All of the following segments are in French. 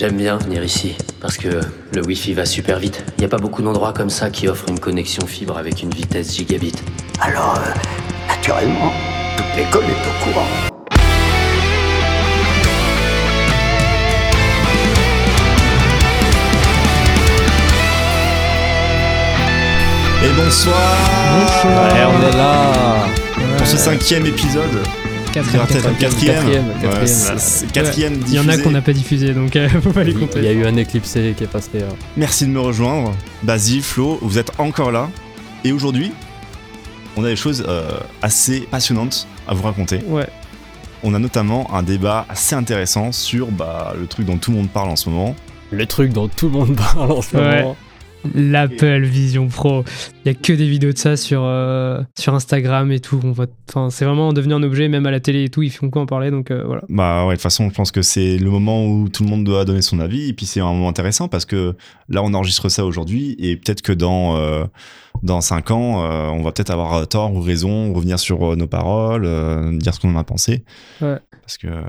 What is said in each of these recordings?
J'aime bien venir ici, parce que le Wi-Fi va super vite. Il n'y a pas beaucoup d'endroits comme ça qui offrent une connexion fibre avec une vitesse gigabit. Alors, euh, naturellement, toute l'école est au courant. Et bonsoir Ouais, on est là Pour ce cinquième épisode. Quatrième, quatrième. quatrième, Il y en a qu'on n'a pas diffusé, donc euh, faut pas les Il y a compter. eu un éclipsé qui est passé. euh. Merci de me rejoindre. Basile, Flo, vous êtes encore là. Et aujourd'hui, on a des choses euh, assez passionnantes à vous raconter. Ouais, On a notamment un débat assez intéressant sur bah, le truc dont tout le monde parle en ce moment. Le truc dont tout le monde parle en ce Ouais. moment. l'Apple Vision Pro. Il y a que des vidéos de ça sur, euh, sur Instagram et tout. On c'est vraiment devenu un objet, même à la télé et tout. Ils font quoi en parler, donc euh, voilà. Bah ouais, de toute façon, je pense que c'est le moment où tout le monde doit donner son avis. Et puis c'est un moment intéressant parce que là, on enregistre ça aujourd'hui et peut-être que dans, euh, dans 5 ans, on va peut-être avoir tort ou raison, revenir sur nos paroles, dire ce qu'on en a pensé. Ouais. Euh,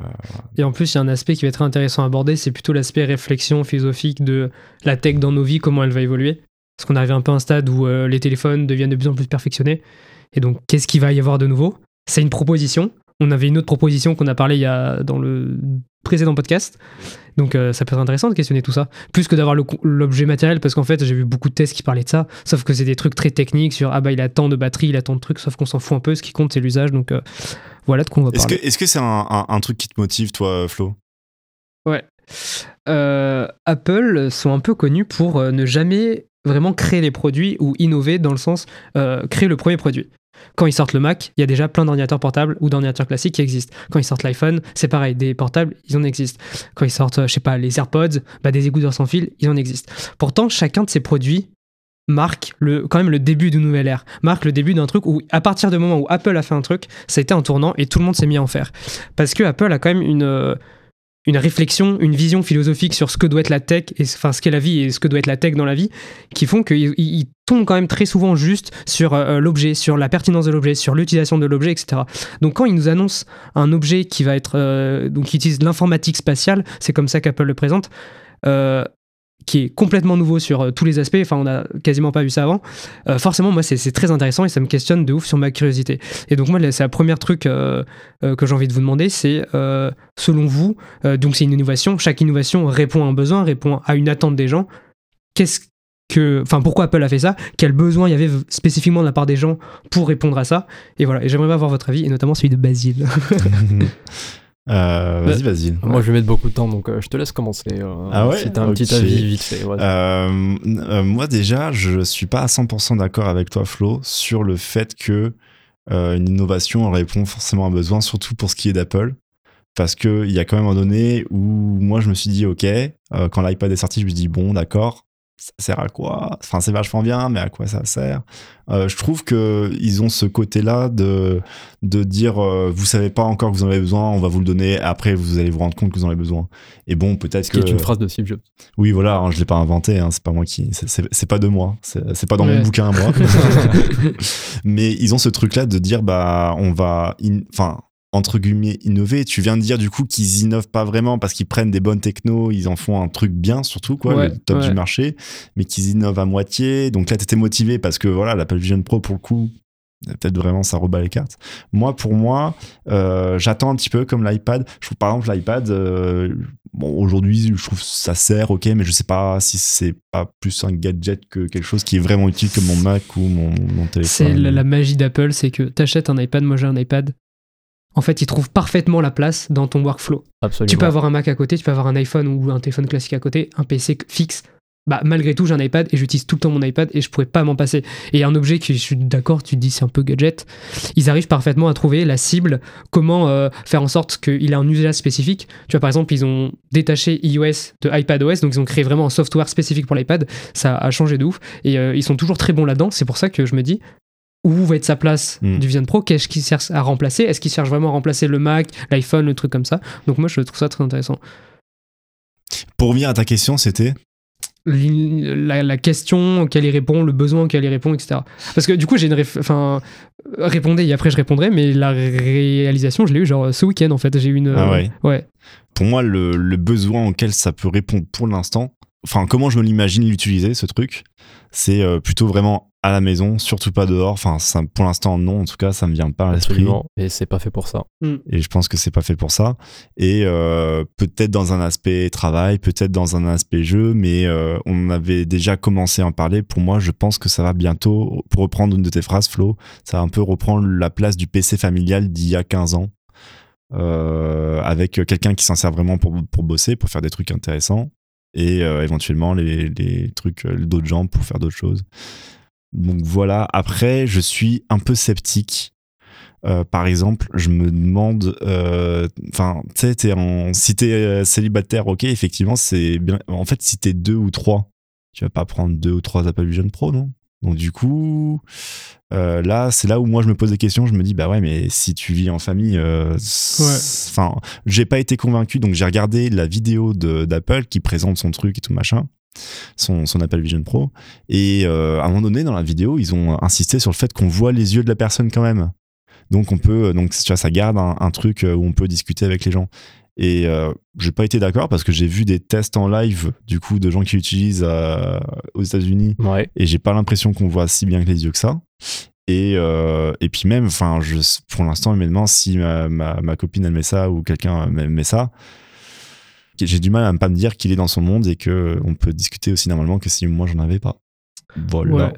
Et en plus, il y a un aspect qui va être intéressant à aborder, c'est plutôt l'aspect réflexion philosophique de la tech dans nos vies, comment elle va évoluer. Parce qu'on arrive un peu à un stade où euh, les téléphones deviennent de plus en plus perfectionnés. Et donc, qu'est-ce qu'il va y avoir de nouveau? C'est une proposition. On avait une autre proposition qu'on a parlé il y a dans le précédent podcast. Donc, euh, ça peut être intéressant de questionner tout ça. Plus que d'avoir l'objet matériel, parce qu'en fait, j'ai vu beaucoup de tests qui parlaient de ça. Sauf que c'est des trucs très techniques sur ah bah il a tant de batterie, il a tant de trucs, sauf qu'on s'en fout un peu. Ce qui compte, c'est l'usage. Donc, euh, voilà de quoi on va parler. est-ce que c'est un, un- un truc qui te motive, toi, Flo? Ouais. Euh, Apple sont un peu connus pour ne jamais vraiment créer les produits ou innover dans le sens créer le premier produit. Quand ils sortent le Mac, il y a déjà plein d'ordinateurs portables ou d'ordinateurs classiques qui existent. Quand ils sortent l'iPhone, c'est pareil, des portables, ils en existent. Quand ils sortent, euh, je sais pas, les AirPods, bah, des écouteurs sans fil, ils en existent. Pourtant, chacun de ces produits marque quand même le début d'une nouvelle ère, marque le début d'un truc où, à partir du moment où Apple a fait un truc, ça a été un tournant et tout le monde s'est mis à en faire. Parce que Apple a quand même une, euh, une réflexion, une vision philosophique sur ce que doit être la tech, et, enfin ce qu'est la vie et ce que doit être la tech dans la vie, qui font qu'ils ils- ils tombent quand même très souvent juste sur euh, l'objet, sur la pertinence de l'objet, sur l'utilisation de l'objet, etc. Donc quand ils nous annoncent un objet qui va être, euh, donc qui utilise l'informatique spatiale, c'est comme ça qu'Apple le présente. euh, qui est complètement nouveau sur euh, tous les aspects, enfin on a quasiment pas vu ça avant, euh, forcément moi c'est très intéressant et ça me questionne de ouf sur ma curiosité. Et donc moi c'est la première truc euh, que j'ai envie de vous demander, c'est selon vous, donc c'est une innovation, chaque innovation répond à un besoin, répond à une attente des gens. Qu'est-ce que, enfin pourquoi Apple a fait ça? Quel besoin il y avait spécifiquement de la part des gens pour répondre à ça? Et voilà, et j'aimerais avoir votre avis et notamment celui de Basile. Euh, Vas-y, vas-y. Moi, je vais mettre beaucoup de temps, donc euh, je te laisse commencer. euh, Ah ouais Si t'as un petit avis vite fait. ouais. Moi déjà, je suis pas à 100% d'accord avec toi, Flo, sur le fait que une innovation répond forcément à un besoin, surtout pour ce qui est d'Apple. Parce qu'il y a quand même un donné où moi je me suis dit, ok, quand l'iPad est sorti, je me suis dit, bon, d'accord, ça sert à quoi? Enfin, c'est vachement bien, mais à quoi ça sert? Euh, Je trouve qu'ils ont ce côté-là de, de dire, euh, vous savez pas encore que vous en avez besoin, on va vous le donner, après vous allez vous rendre compte que vous en avez besoin. Et bon, peut-être que. qui est une phrase de Steve Jobs. Oui, voilà, hein, je l'ai pas inventé, hein, c'est pas moi qui, c'est- c'est c'est pas de moi, c'est c'est pas dans mon bouquin à moi. Mais ils ont ce truc-là de dire, bah, on va, in- enfin, entre guillemets, innover. Tu viens de dire du coup qu'ils innovent pas vraiment parce qu'ils prennent des bonnes technos, ils en font un truc bien surtout, quoi, Ouais, le top ouais. du marché, mais qu'ils innovent à moitié. Donc là, t'étais motivé parce que voilà, l'Apple Vision Pro pour le coup. Peut-être vraiment ça rebat les cartes. Moi, pour moi, euh, j'attends un petit peu comme l'iPad. Je trouve par exemple l'iPad, euh, bon aujourd'hui, je trouve que ça sert, ok, mais je sais pas si c'est pas plus un gadget que quelque chose qui est vraiment utile que mon Mac ou mon, mon téléphone. C'est la, la magie d'Apple, c'est que t'achètes un iPad, moi j'ai un iPad. En fait, il trouve parfaitement la place dans ton workflow. Absolument. Tu peux avoir un Mac à côté, tu peux avoir un iPhone ou un téléphone classique à côté, un PC fixe. Bah, malgré tout, j'ai un iPad et j'utilise tout le temps mon iPad et je pourrais pas m'en passer. Et un objet qui, je suis d'accord, tu te dis c'est un peu gadget, ils arrivent parfaitement à trouver la cible, comment euh, faire en sorte qu'il ait un usage spécifique. Tu vois, par exemple, ils ont détaché iOS de iPadOS, donc ils ont créé vraiment un software spécifique pour l'iPad. Ça a changé de ouf et euh, ils sont toujours très bons là-dedans. C'est pour ça que je me dis, où va être sa place Mm. du Vision Pro Qu'est-ce qu'il cherche à remplacer? Est-ce qu'il cherche vraiment à remplacer le Mac, l'iPhone, le truc comme ça? Donc moi, je trouve ça très intéressant. Pour revenir à ta question, c'était? La, la question auquel il répond, le besoin auquel il répond, etc. Parce que du coup, j'ai une. Enfin, euh, répondez et après je répondrai, mais la réalisation, je l'ai eu genre ce week-end en fait. J'ai eu une. Ah ouais. Ouais. Pour moi, le, le besoin auquel ça peut répondre pour l'instant, enfin, comment je me l'imagine l'utiliser, ce truc, c'est euh, plutôt vraiment à la maison, surtout pas dehors. Enfin, ça, pour l'instant, non, en tout cas, ça me vient pas à l'esprit. Absolument. Et c'est pas fait pour ça. Et je pense que c'est pas fait pour ça. Et euh, peut-être dans un aspect travail, peut-être dans un aspect jeu, mais euh, on avait déjà commencé à en parler. Pour moi, je pense que ça va bientôt, pour reprendre une de tes phrases, Flo, ça va un peu reprendre la place du PC familial d'il y a 15 ans. euh, avec quelqu'un qui s'en sert vraiment pour, pour bosser, pour faire des trucs intéressants, et euh, éventuellement les, les trucs euh, d'autres gens pour faire d'autres choses. Donc voilà, après, je suis un peu sceptique euh, par exemple, je me demande, enfin, tu sais, si t'es célibataire, ok, effectivement, c'est bien. En fait, si t'es deux ou trois, tu vas pas prendre deux ou trois Apple Vision Pro, non? Donc du coup, euh, là, c'est là où moi je me pose des questions. Je me dis, bah ouais, mais si tu vis en famille, euh, enfin, j'ai pas été convaincu, donc j'ai regardé la vidéo d'Apple qui présente son truc et tout machin. Son, son Apple Vision Pro et euh, à un moment donné dans la vidéo ils ont insisté sur le fait qu'on voit les yeux de la personne quand même donc on peut, donc tu vois, ça garde un, un truc où on peut discuter avec les gens. Et euh, j'ai pas été d'accord parce que j'ai vu des tests en live du coup de gens qui l'utilisent euh, aux États-Unis Ouais. et j'ai pas l'impression qu'on voit si bien que les yeux que ça. Et, euh, et puis même, enfin, pour l'instant, humainement, si ma, ma, ma copine elle met ça ou quelqu'un met, met ça, j'ai du mal à ne pas me dire qu'il est dans son monde et que on peut discuter aussi normalement que si moi j'en avais pas. Voilà. Ouais.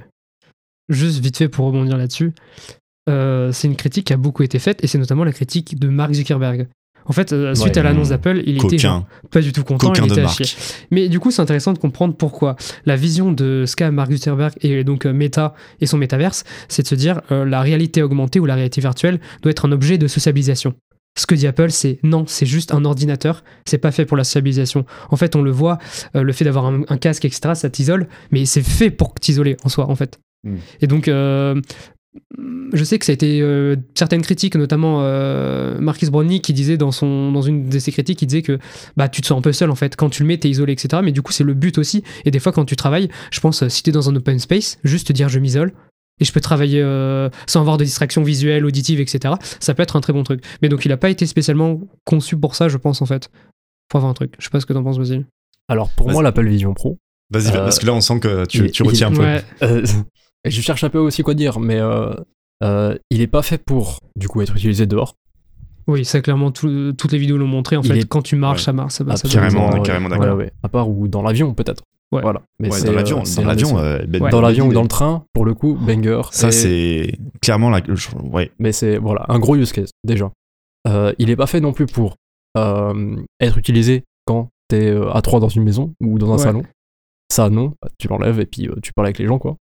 Juste vite fait pour rebondir là-dessus, euh, c'est une critique qui a beaucoup été faite et c'est notamment la critique de Mark Zuckerberg. En fait, euh, suite Ouais. à l'annonce d'Apple, il était genre Coquin, pas du tout content, coquin il était à chier. Mais du coup, c'est intéressant de comprendre pourquoi. La vision de qu'a Mark Zuckerberg et donc euh, Meta et son métaverse, c'est de se dire euh, la réalité augmentée ou la réalité virtuelle doit être un objet de sociabilisation. Ce que dit Apple, c'est non, c'est juste un ordinateur, c'est pas fait pour la sociabilisation. En fait, on le voit, euh, le fait d'avoir un, un casque, etc., ça t'isole, mais c'est fait pour t'isoler en soi, en fait. Mm. Et donc, euh, je sais que ça a été euh, certaines critiques, notamment euh, Marcus Brownie qui disait dans, son, dans une de ses critiques, il disait que bah, tu te sens un peu seul en fait. Quand tu le mets, t'es isolé, etc. Mais du coup, c'est le but aussi. Et des fois, quand tu travailles, je pense, euh, si t'es dans un open space, juste te dire je m'isole et je peux travailler euh, sans avoir de distraction visuelle, auditive, etc. Ça peut être un très bon truc. Mais donc, il a pas été spécialement conçu pour ça, je pense, en fait. Pour avoir un truc. Je sais pas ce que t'en penses, Basile. Alors pour moi, l'Apple Vision Pro, Vas-y, Euh, parce que là on sent que tu, il- tu retiens un peu. Ouais. Je cherche un peu aussi quoi dire, mais euh, euh, il est pas fait pour du coup être utilisé dehors. Oui, ça, clairement, tout- toutes les vidéos l'ont montré. En Il fait, est- quand tu marches, Ouais. ça marche. Ça, ça Absolument, carrément, on est ouais. carrément d'accord. ouais. À part ou dans l'avion peut-être. Ouais. Voilà. Mais Ouais, dans euh, l'avion, dans l'avion, euh, ben- Ouais. dans l'avion ou dans le train, pour le coup, banger. Ça, Et- c'est clairement la. Ouais. Mais c'est voilà un gros use case déjà. Euh, il est pas fait non plus pour euh, être utilisé quand t'es à trois dans une maison ou dans un Ouais. salon. Ça non, tu l'enlèves et puis euh, tu parles avec les gens quoi.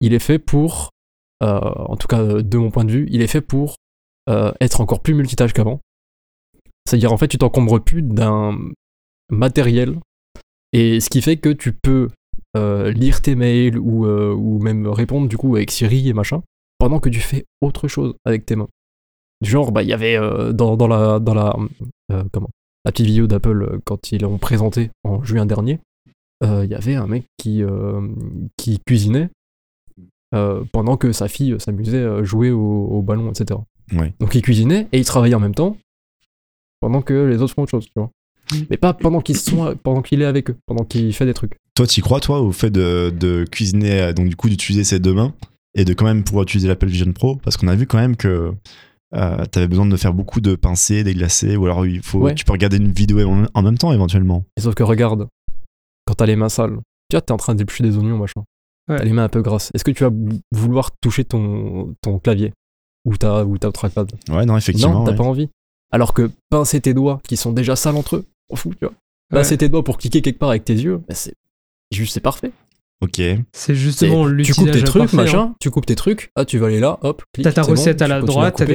Il est fait pour, euh, en tout cas euh, de mon point de vue, il est fait pour euh, être encore plus multitâche qu'avant. C'est-à-dire en fait tu t'encombres plus d'un matériel et ce qui fait que tu peux lire tes mails ou, ou même répondre du coup avec Siri et machin pendant que tu fais autre chose avec tes mains. Du genre, bah, il y avait dans, dans la, dans la, comment, la petite vidéo d'Apple quand ils l'ont présenté en juin dernier, il y avait un mec qui, qui cuisinait euh, pendant que sa fille s'amusait à jouer au, au ballon, etc. Ouais. Donc il cuisinait et il travaillait en même temps pendant que les autres font autre chose, tu vois. Mais pas pendant qu'ils sont, pendant qu'il est avec eux, pendant qu'il fait des trucs. Toi, tu crois, toi, au fait de, de cuisiner, euh, donc du coup d'utiliser ses deux mains et de quand même pouvoir utiliser l'Apple Vision Pro? Parce qu'on a vu quand même que euh, tu avais besoin de faire beaucoup de pincées, déglacés, ou alors il faut, Ouais. tu peux regarder une vidéo en, en même temps éventuellement. Et sauf que regarde, quand t'as les mains sales, tu vois, t'es en train d'éplucher des oignons, machin. Ouais. T'as les mains un peu grasses. Est-ce que tu vas vou- vouloir toucher ton, ton clavier? Ou ta, ou ta trackpad Ouais, non, effectivement. Non, t'as ouais. pas envie. Alors que pincer tes doigts, qui sont déjà sales entre eux, on fout, tu vois. Pincer tes doigts pour cliquer quelque part avec tes yeux, bah, c'est juste, c'est parfait. Ok. C'est justement C'est- tu l'utilisation. coupes tes trucs, parfait, machin, hein. tu coupes tes trucs, ah, tu vas aller là, hop. T'as ta bon, recette à la droite, t'as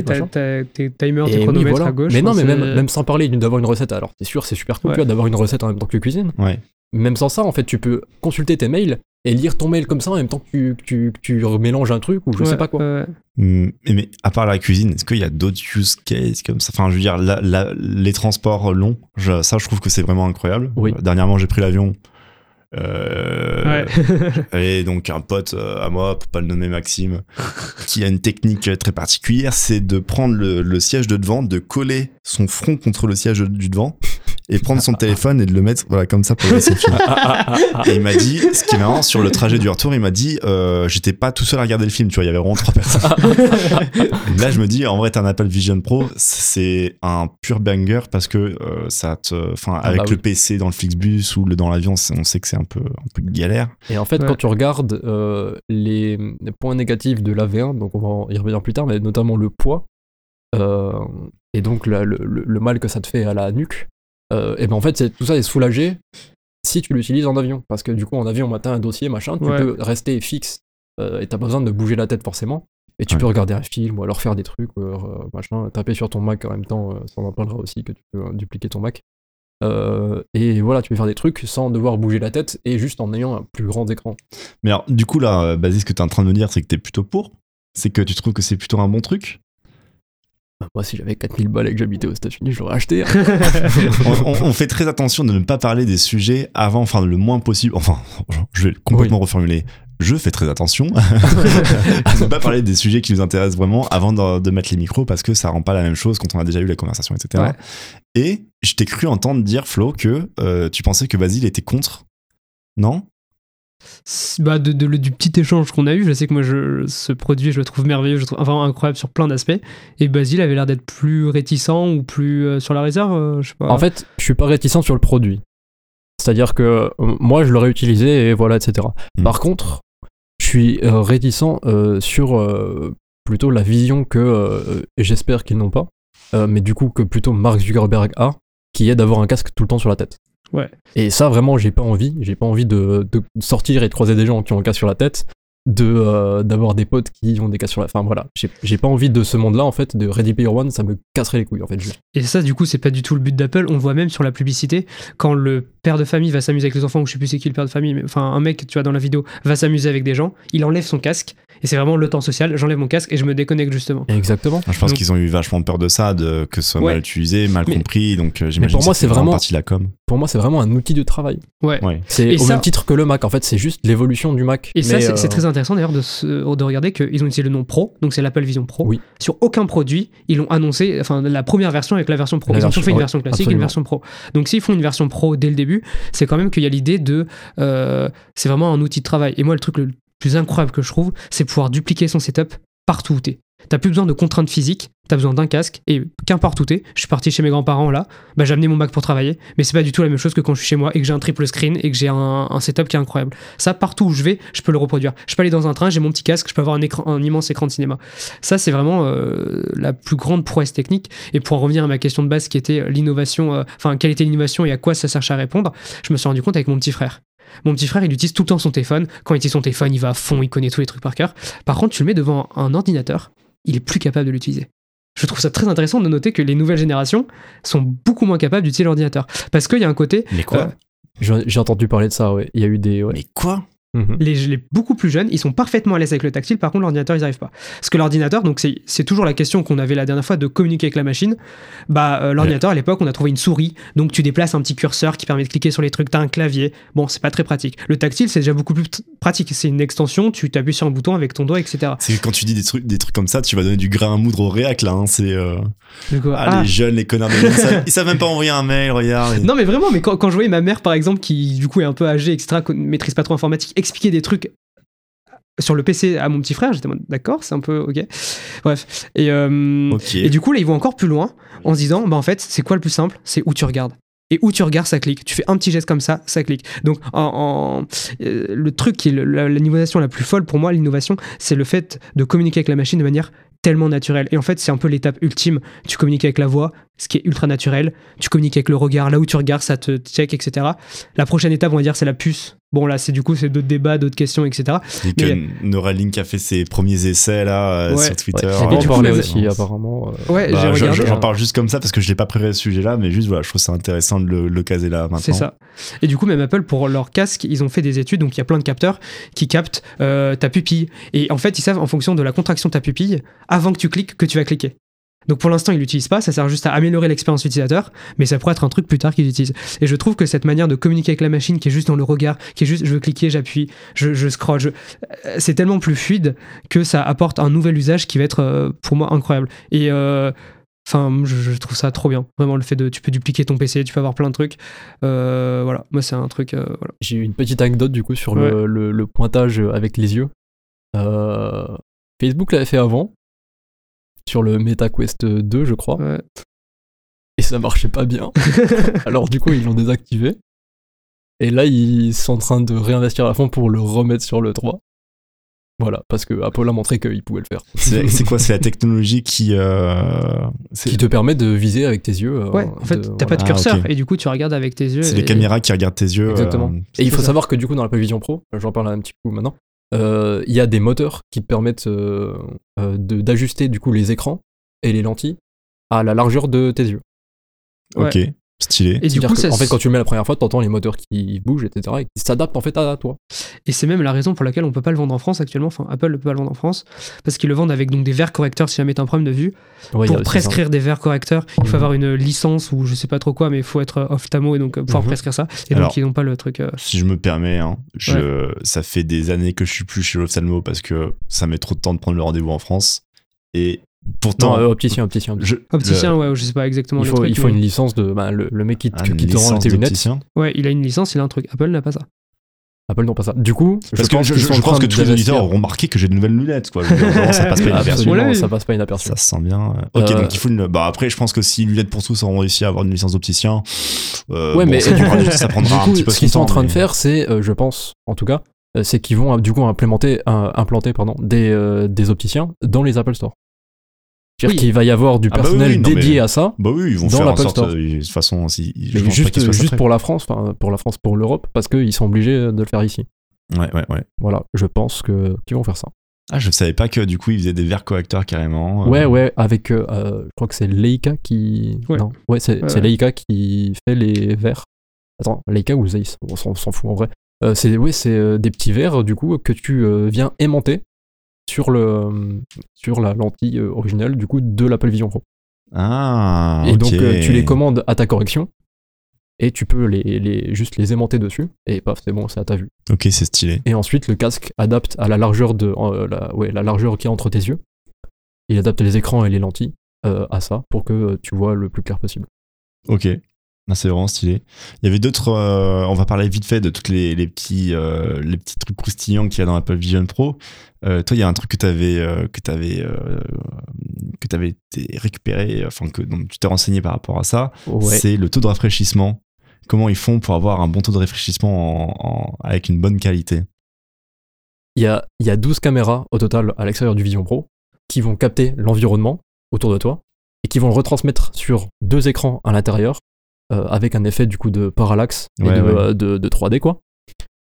tes timers, tes oui, chronomètres voilà. à gauche. Mais non, mais même, sans parler d'avoir une recette, alors c'est sûr, c'est super cool Ouais. d'avoir une recette en même temps que tu cuisines. Ouais. Même sans ça, en fait, tu peux consulter tes mails et lire ton mail comme ça en même temps que tu, que tu, que tu remélanges un truc ou je Ouais, sais pas quoi. Hum, Mais, mais à part la cuisine, est-ce qu'il y a d'autres use cases comme ça? Enfin, je veux dire, la- la- les transports longs, je- ça, je trouve que c'est vraiment incroyable. Oui. Euh, Dernièrement, j'ai pris l'avion. Euh, et donc un pote euh, à moi, pour pas le nommer Maxime, qui a une technique très particulière, c'est de prendre le, le siège de devant, de coller son front contre le siège du devant et prendre son téléphone et de le mettre voilà comme ça pour son film. Et il m'a dit, ce qui est marrant, sur le trajet du retour, il m'a dit, euh, j'étais pas tout seul à regarder le film, tu vois, il y avait vraiment trois personnes. Et là, je me dis, en vrai, t'as un Apple Vision Pro, c'est un pur banger parce que euh, ça te, enfin, avec bah le. PC dans le Flixbus ou le, dans l'avion, on sait que c'est un peu, un peu galère. Et en fait, Ouais. quand tu regardes euh, les, les points négatifs de l'AV1, donc on va y revenir plus tard, mais notamment le poids, euh, et donc la- le, le- le mal que ça te fait à la nuque, euh, et ben en fait, c'est- tout ça est soulagé si tu l'utilises en avion. Parce que du coup, en avion, matin, un dossier, machin, tu Ouais. peux rester fixe euh, et t'as pas besoin de bouger la tête forcément. Et tu Ouais. peux regarder un film ou alors faire des trucs, euh, machin, taper sur ton Mac en même temps, euh, ça on en parlera aussi que tu peux dupliquer ton Mac. Euh, et voilà, tu peux faire des trucs sans devoir bouger la tête et juste en ayant un plus grand écran. Mais alors, du coup, là, euh, Basile, ce que t'es en train de me dire, c'est que t'es plutôt pour? C'est que tu trouves que c'est plutôt un bon truc? Bah, moi, si j'avais 4000 balles et que j'habitais aux États-Unis, je l'aurais acheté. hein. on, on- on fait très attention de ne pas parler des sujets avant, enfin le moins possible. Enfin, je vais complètement reformuler. Je fais très attention ne pas parler des sujets qui nous intéressent vraiment avant de, de mettre les micros parce que ça rend pas la même chose quand on a déjà eu la conversation, etc. Ouais. Et je t'ai cru entendre dire, Flo, que euh, tu pensais que Basile était contre. Non? Bah, de, de- le- du petit échange qu'on a eu, je sais que moi, je, ce produit, je le trouve merveilleux, je le trouve vraiment incroyable sur plein d'aspects. Et Basile avait l'air d'être plus réticent ou plus euh, sur la réserve, euh, je sais pas. En fait, je suis pas réticent sur le produit. C'est-à-dire que euh, moi, je l'aurais utilisé et voilà, etc. Mm. Par contre, suis euh, réticent euh, sur euh, plutôt la vision que, et j'espère qu'ils n'ont pas, mais du coup que plutôt Mark Zuckerberg a, qui est d'avoir un casque tout le temps sur la tête. Ouais. Et ça, vraiment, j'ai pas envie. J'ai pas envie de, de sortir et de croiser des gens qui ont un casque sur la tête, de euh, d'avoir des potes qui ont des casques sur la. Enfin voilà, j'ai pas envie de ce monde-là en fait. De Ready Player One, ça me casserait les couilles en fait. juste. Et ça, du coup, c'est pas du tout le but d'Apple. On voit même sur la publicité, quand le père de famille va s'amuser avec les enfants, ou je sais plus c'est qui le père de famille, enfin, un mec, tu vois, dans la vidéo, va s'amuser avec des gens, il enlève son casque, et c'est vraiment le temps social, j'enlève mon casque et je me déconnecte justement. Exactement. Je pense Donc- qu'ils ont eu vachement peur de ça, de, que ce soit Ouais. mal utilisé, mal Mais- compris. Donc euh, j'imagine pour moi, que c'est en vraiment- partie la com. Pour moi, c'est vraiment un outil de travail. Ouais. Ouais. C'est Et au ça- même titre que le Mac. En fait, c'est juste l'évolution du Mac. Et ça, Mais, c'est euh, c'est très intéressant d'ailleurs de, se- de regarder qu'ils ont utilisé le nom Pro, donc c'est l'Apple Vision Pro. Oui. Sur aucun produit, ils l'ont annoncé, enfin la première version avec la version Pro. La ils ont version- fait une ouais, version classique et une version Pro. Donc s'ils font une version Pro dès le début, c'est quand même qu'il y a l'idée de. euh, c'est vraiment un outil de travail. Et moi, le truc le plus incroyable que je trouve, c'est pouvoir dupliquer son setup partout où t'es. T'as plus besoin de contraintes physiques, t'as besoin d'un casque, et qu'importe où t'es, je suis parti chez mes grands-parents là, bah, j'ai amené mon Mac pour travailler, mais c'est pas du tout la même chose que quand je suis chez moi et que j'ai un triple screen et que j'ai un, setup qui est incroyable. Ça, partout où je vais, je peux le reproduire. Je peux aller dans un train, j'ai mon petit casque, je peux avoir un immense écran de cinéma. Ça, c'est vraiment euh, la plus grande prouesse technique. Et pour en revenir à ma question de base qui était l'innovation, euh, enfin, quelle était l'innovation et à quoi ça cherche à répondre, je me suis rendu compte avec mon petit frère. Mon petit frère, il utilise tout le temps son téléphone. Quand il utilise son téléphone, il va à fond, il connaît tous les trucs par cœur. Par contre, tu le mets devant un ordinateur, il est plus capable de l'utiliser. Je trouve ça très intéressant de noter que les nouvelles générations sont beaucoup moins capables d'utiliser l'ordinateur. Parce qu'il y a un côté, Mais quoi? Euh, J'ai entendu parler de ça, ouais. Il y a eu des. ouais. Mais quoi? Mhm. les, les beaucoup plus jeunes, ils sont parfaitement à l'aise avec le tactile, par contre l'ordinateur, ils n'arrivent pas. Parce que l'ordinateur, donc c'est c'est toujours la question qu'on avait la dernière fois de communiquer avec la machine. Bah, euh, l'ordinateur, à l'époque, on a trouvé une souris, donc tu déplaces un petit curseur qui permet de cliquer sur les trucs, t'as un clavier. Bon, c'est pas très pratique. Le tactile, c'est déjà beaucoup plus pratique. C'est une extension, tu t'appuies sur un bouton avec ton doigt, etc. C'est que quand tu dis des trucs, des trucs comme ça, tu vas donner du grain à moudre au réac là. hein, c'est euh, ah, Ah. les jeunes, les connards ils savent, ils savent même pas envoyer un mail, regarde. Non mais vraiment, mais quand, quand je voyais ma mère par exemple qui du coup est un peu âgée, etc., maîtrise pas trop informatique, expliquer des trucs sur le PC à mon petit frère, j'étais d'accord, c'est un peu ok. Bref. Et, euh, et du coup là ils vont encore plus loin en se disant, bah en fait c'est quoi le plus simple? C'est où tu regardes. Et où tu regardes, ça clique. Tu fais un petit geste comme ça, ça clique. Donc, en, en- euh, le truc qui est l'innovation la plus folle pour moi, l'innovation, c'est le fait de communiquer avec la machine de manière tellement naturelle. Et en fait, c'est un peu l'étape ultime. Tu communiques avec la voix, ce qui est ultra naturel. Tu communiques avec le regard, là où tu regardes, ça te check, etc. La prochaine étape, on va dire, c'est la puce. Bon, là, c'est du coup, c'est d'autres débats, d'autres questions, etc. Et que Neuralink a fait ses premiers essais là euh, Ouais. sur Twitter. Ouais, Euh, parlé aussi, apparemment. euh. Ouais, Bah, j'ai regardé. J'en parle juste comme ça parce que je l'ai pas prévu ce sujet-là, mais juste voilà, je trouve ça intéressant de le, le caser là maintenant. C'est ça. Et du coup, même Apple, pour leur casque, ils ont fait des études. Donc, il y a plein de capteurs qui captent euh, ta pupille. Et en fait, ils savent, en fonction de la contraction de ta pupille, avant que tu cliques, que tu vas cliquer. Donc pour l'instant, ils l'utilisent pas, ça sert juste à améliorer l'expérience utilisateur, mais ça pourrait être un truc plus tard qu'ils utilisent. Et je trouve que cette manière de communiquer avec la machine qui est juste dans le regard, qui est juste je veux cliquer, j'appuie, je, je scroll, je- euh, c'est tellement plus fluide que ça apporte un nouvel usage qui va être euh, pour moi incroyable. Et euh, Enfin, je, trouve ça trop bien. Vraiment, le fait de. Tu peux dupliquer ton PC, tu peux avoir plein de trucs. Euh, voilà, moi, c'est un truc. euh, voilà. J'ai une petite anecdote du coup sur le, le- le pointage avec les yeux. Euh, Facebook l'avait fait avant, sur le MetaQuest 2, je crois, Ouais. et ça marchait pas bien. Alors du coup, ils l'ont désactivé. Et là, ils sont en train de réinvestir à fond pour le remettre sur le 3. Voilà, parce que Apple a montré qu'il pouvait le faire. C'est quoi C'est la technologie qui. euh, Qui te permet de viser avec tes yeux. euh, Ouais, en fait, t'as pas de Ah, curseur ok. et du coup, tu regardes avec tes yeux. c'est les caméras qui regardent tes yeux. Exactement. euh, Et il faut ça. savoir que du coup, dans l'Apple Vision Pro, j'en parle un petit coup maintenant, il y a des moteurs qui te permettent euh, euh, d'ajuster du coup les écrans et les lentilles à la largeur de tes yeux. Ok, stylé. Et du coup, que, ça, en fait, quand tu le mets la première fois, t'entends les moteurs qui bougent, etc. et qui s'adaptent en fait à toi. Et c'est même la raison pour laquelle on peut pas le vendre en France actuellement. Enfin, Apple ne peut pas le vendre en France parce qu'ils le vendent avec donc des verres correcteurs si jamais t'as un problème de vue. Ouais, pour ça. prescrire des verres correcteurs, il faut Mhm. avoir une licence ou je sais pas trop quoi, mais il faut être euh, ophtalmo et donc euh, pouvoir Mhm. prescrire ça. Et Alors- donc ils n'ont pas le truc. euh, Si je me permets, hein, je, ça fait des années que je suis plus chez l'ophtalmo parce que ça met trop de temps de prendre le rendez-vous en France. Et pourtant, Non, euh, opticien, opticien. je, Opticien, ouais, je sais pas exactement Il le faut, truc. il faut mais- une licence de. bah, le, le mec qui, Ah, qui te rend tes lunettes. Ouais, il a une licence, il a un truc. Apple n'a pas ça. Apple n'ont pas ça. Du coup, Parce je que pense, je, pense que tous les auditeurs auront remarqué que j'ai de nouvelles lunettes. Quoi. Vraiment, ça passe pas inaperçu. Ouais. ça passe pas inaperçu. Ça se sent bien. Ok, Euh, donc il faut une. Bah après, je pense que si Lunettes pour tous auront réussi à avoir une licence d'opticien, euh, Ouais, bon, mais ça, du prendra du- un coup, petit peu ce qu'ils son sont en train de faire, c'est, euh, je pense, en tout cas, c'est qu'ils vont du coup implémenter, implanter pardon, des, des opticiens dans les Apple Store. C'est-à-dire Oui. qu'il va y avoir du Ah bah oui, personnel mais- dédié à ça, Bah oui, ils vont Dans faire en l'Apple sorte. Store. euh, De toute façon, si, je mais pense pas juste, soient juste pour la France, enfin pour la France, pour l'Europe, parce qu'ils sont obligés de le faire ici. Ouais, ouais, ouais. Voilà, je pense que qu'ils vont faire ça. Ah, je savais pas que du coup, ils faisaient des verres correcteurs carrément. euh. Ouais, ouais, avec, euh, euh, je crois que c'est Leica qui. Ouais. Non, ouais, c'est Ouais. Leica qui fait les verres. Attends, Leica ou Zeiss On s'en fout en vrai. Euh, c'est ouais, c'est euh, des petits verres du coup que tu euh, viens aimanter sur le sur la lentille euh, originale du coup de l'Apple Vision Pro. Ah, et donc euh, tu les commandes à ta correction et tu peux les, les juste les aimanter dessus et paf c'est bon c'est à ta vue. Ok, c'est stylé. Et ensuite le casque adapte à la largeur de euh, la ouais la largeur qui est entre tes yeux. Il adapte les écrans et les lentilles euh, à ça pour que tu vois le plus clair possible. Ok. C'est vraiment stylé. Il y avait d'autres. euh, on va parler vite fait de tous les, les petits, euh, les petits trucs croustillants qu'il y a dans Apple Vision Pro. Euh, toi, il y a un truc que tu avais, que t'avais, euh, que t'avais été récupéré, enfin que donc, tu t'es renseigné par rapport à ça. Ouais. C'est le taux de rafraîchissement. Comment ils font pour avoir un bon taux de rafraîchissement en- en- avec une bonne qualité? Il y a, il y a 12 caméras au total à l'extérieur du Vision Pro qui vont capter l'environnement autour de toi et qui vont le retransmettre sur deux écrans à l'intérieur euh, avec un effet du coup de parallaxe et Ouais, de, ouais. euh, de- de 3D quoi.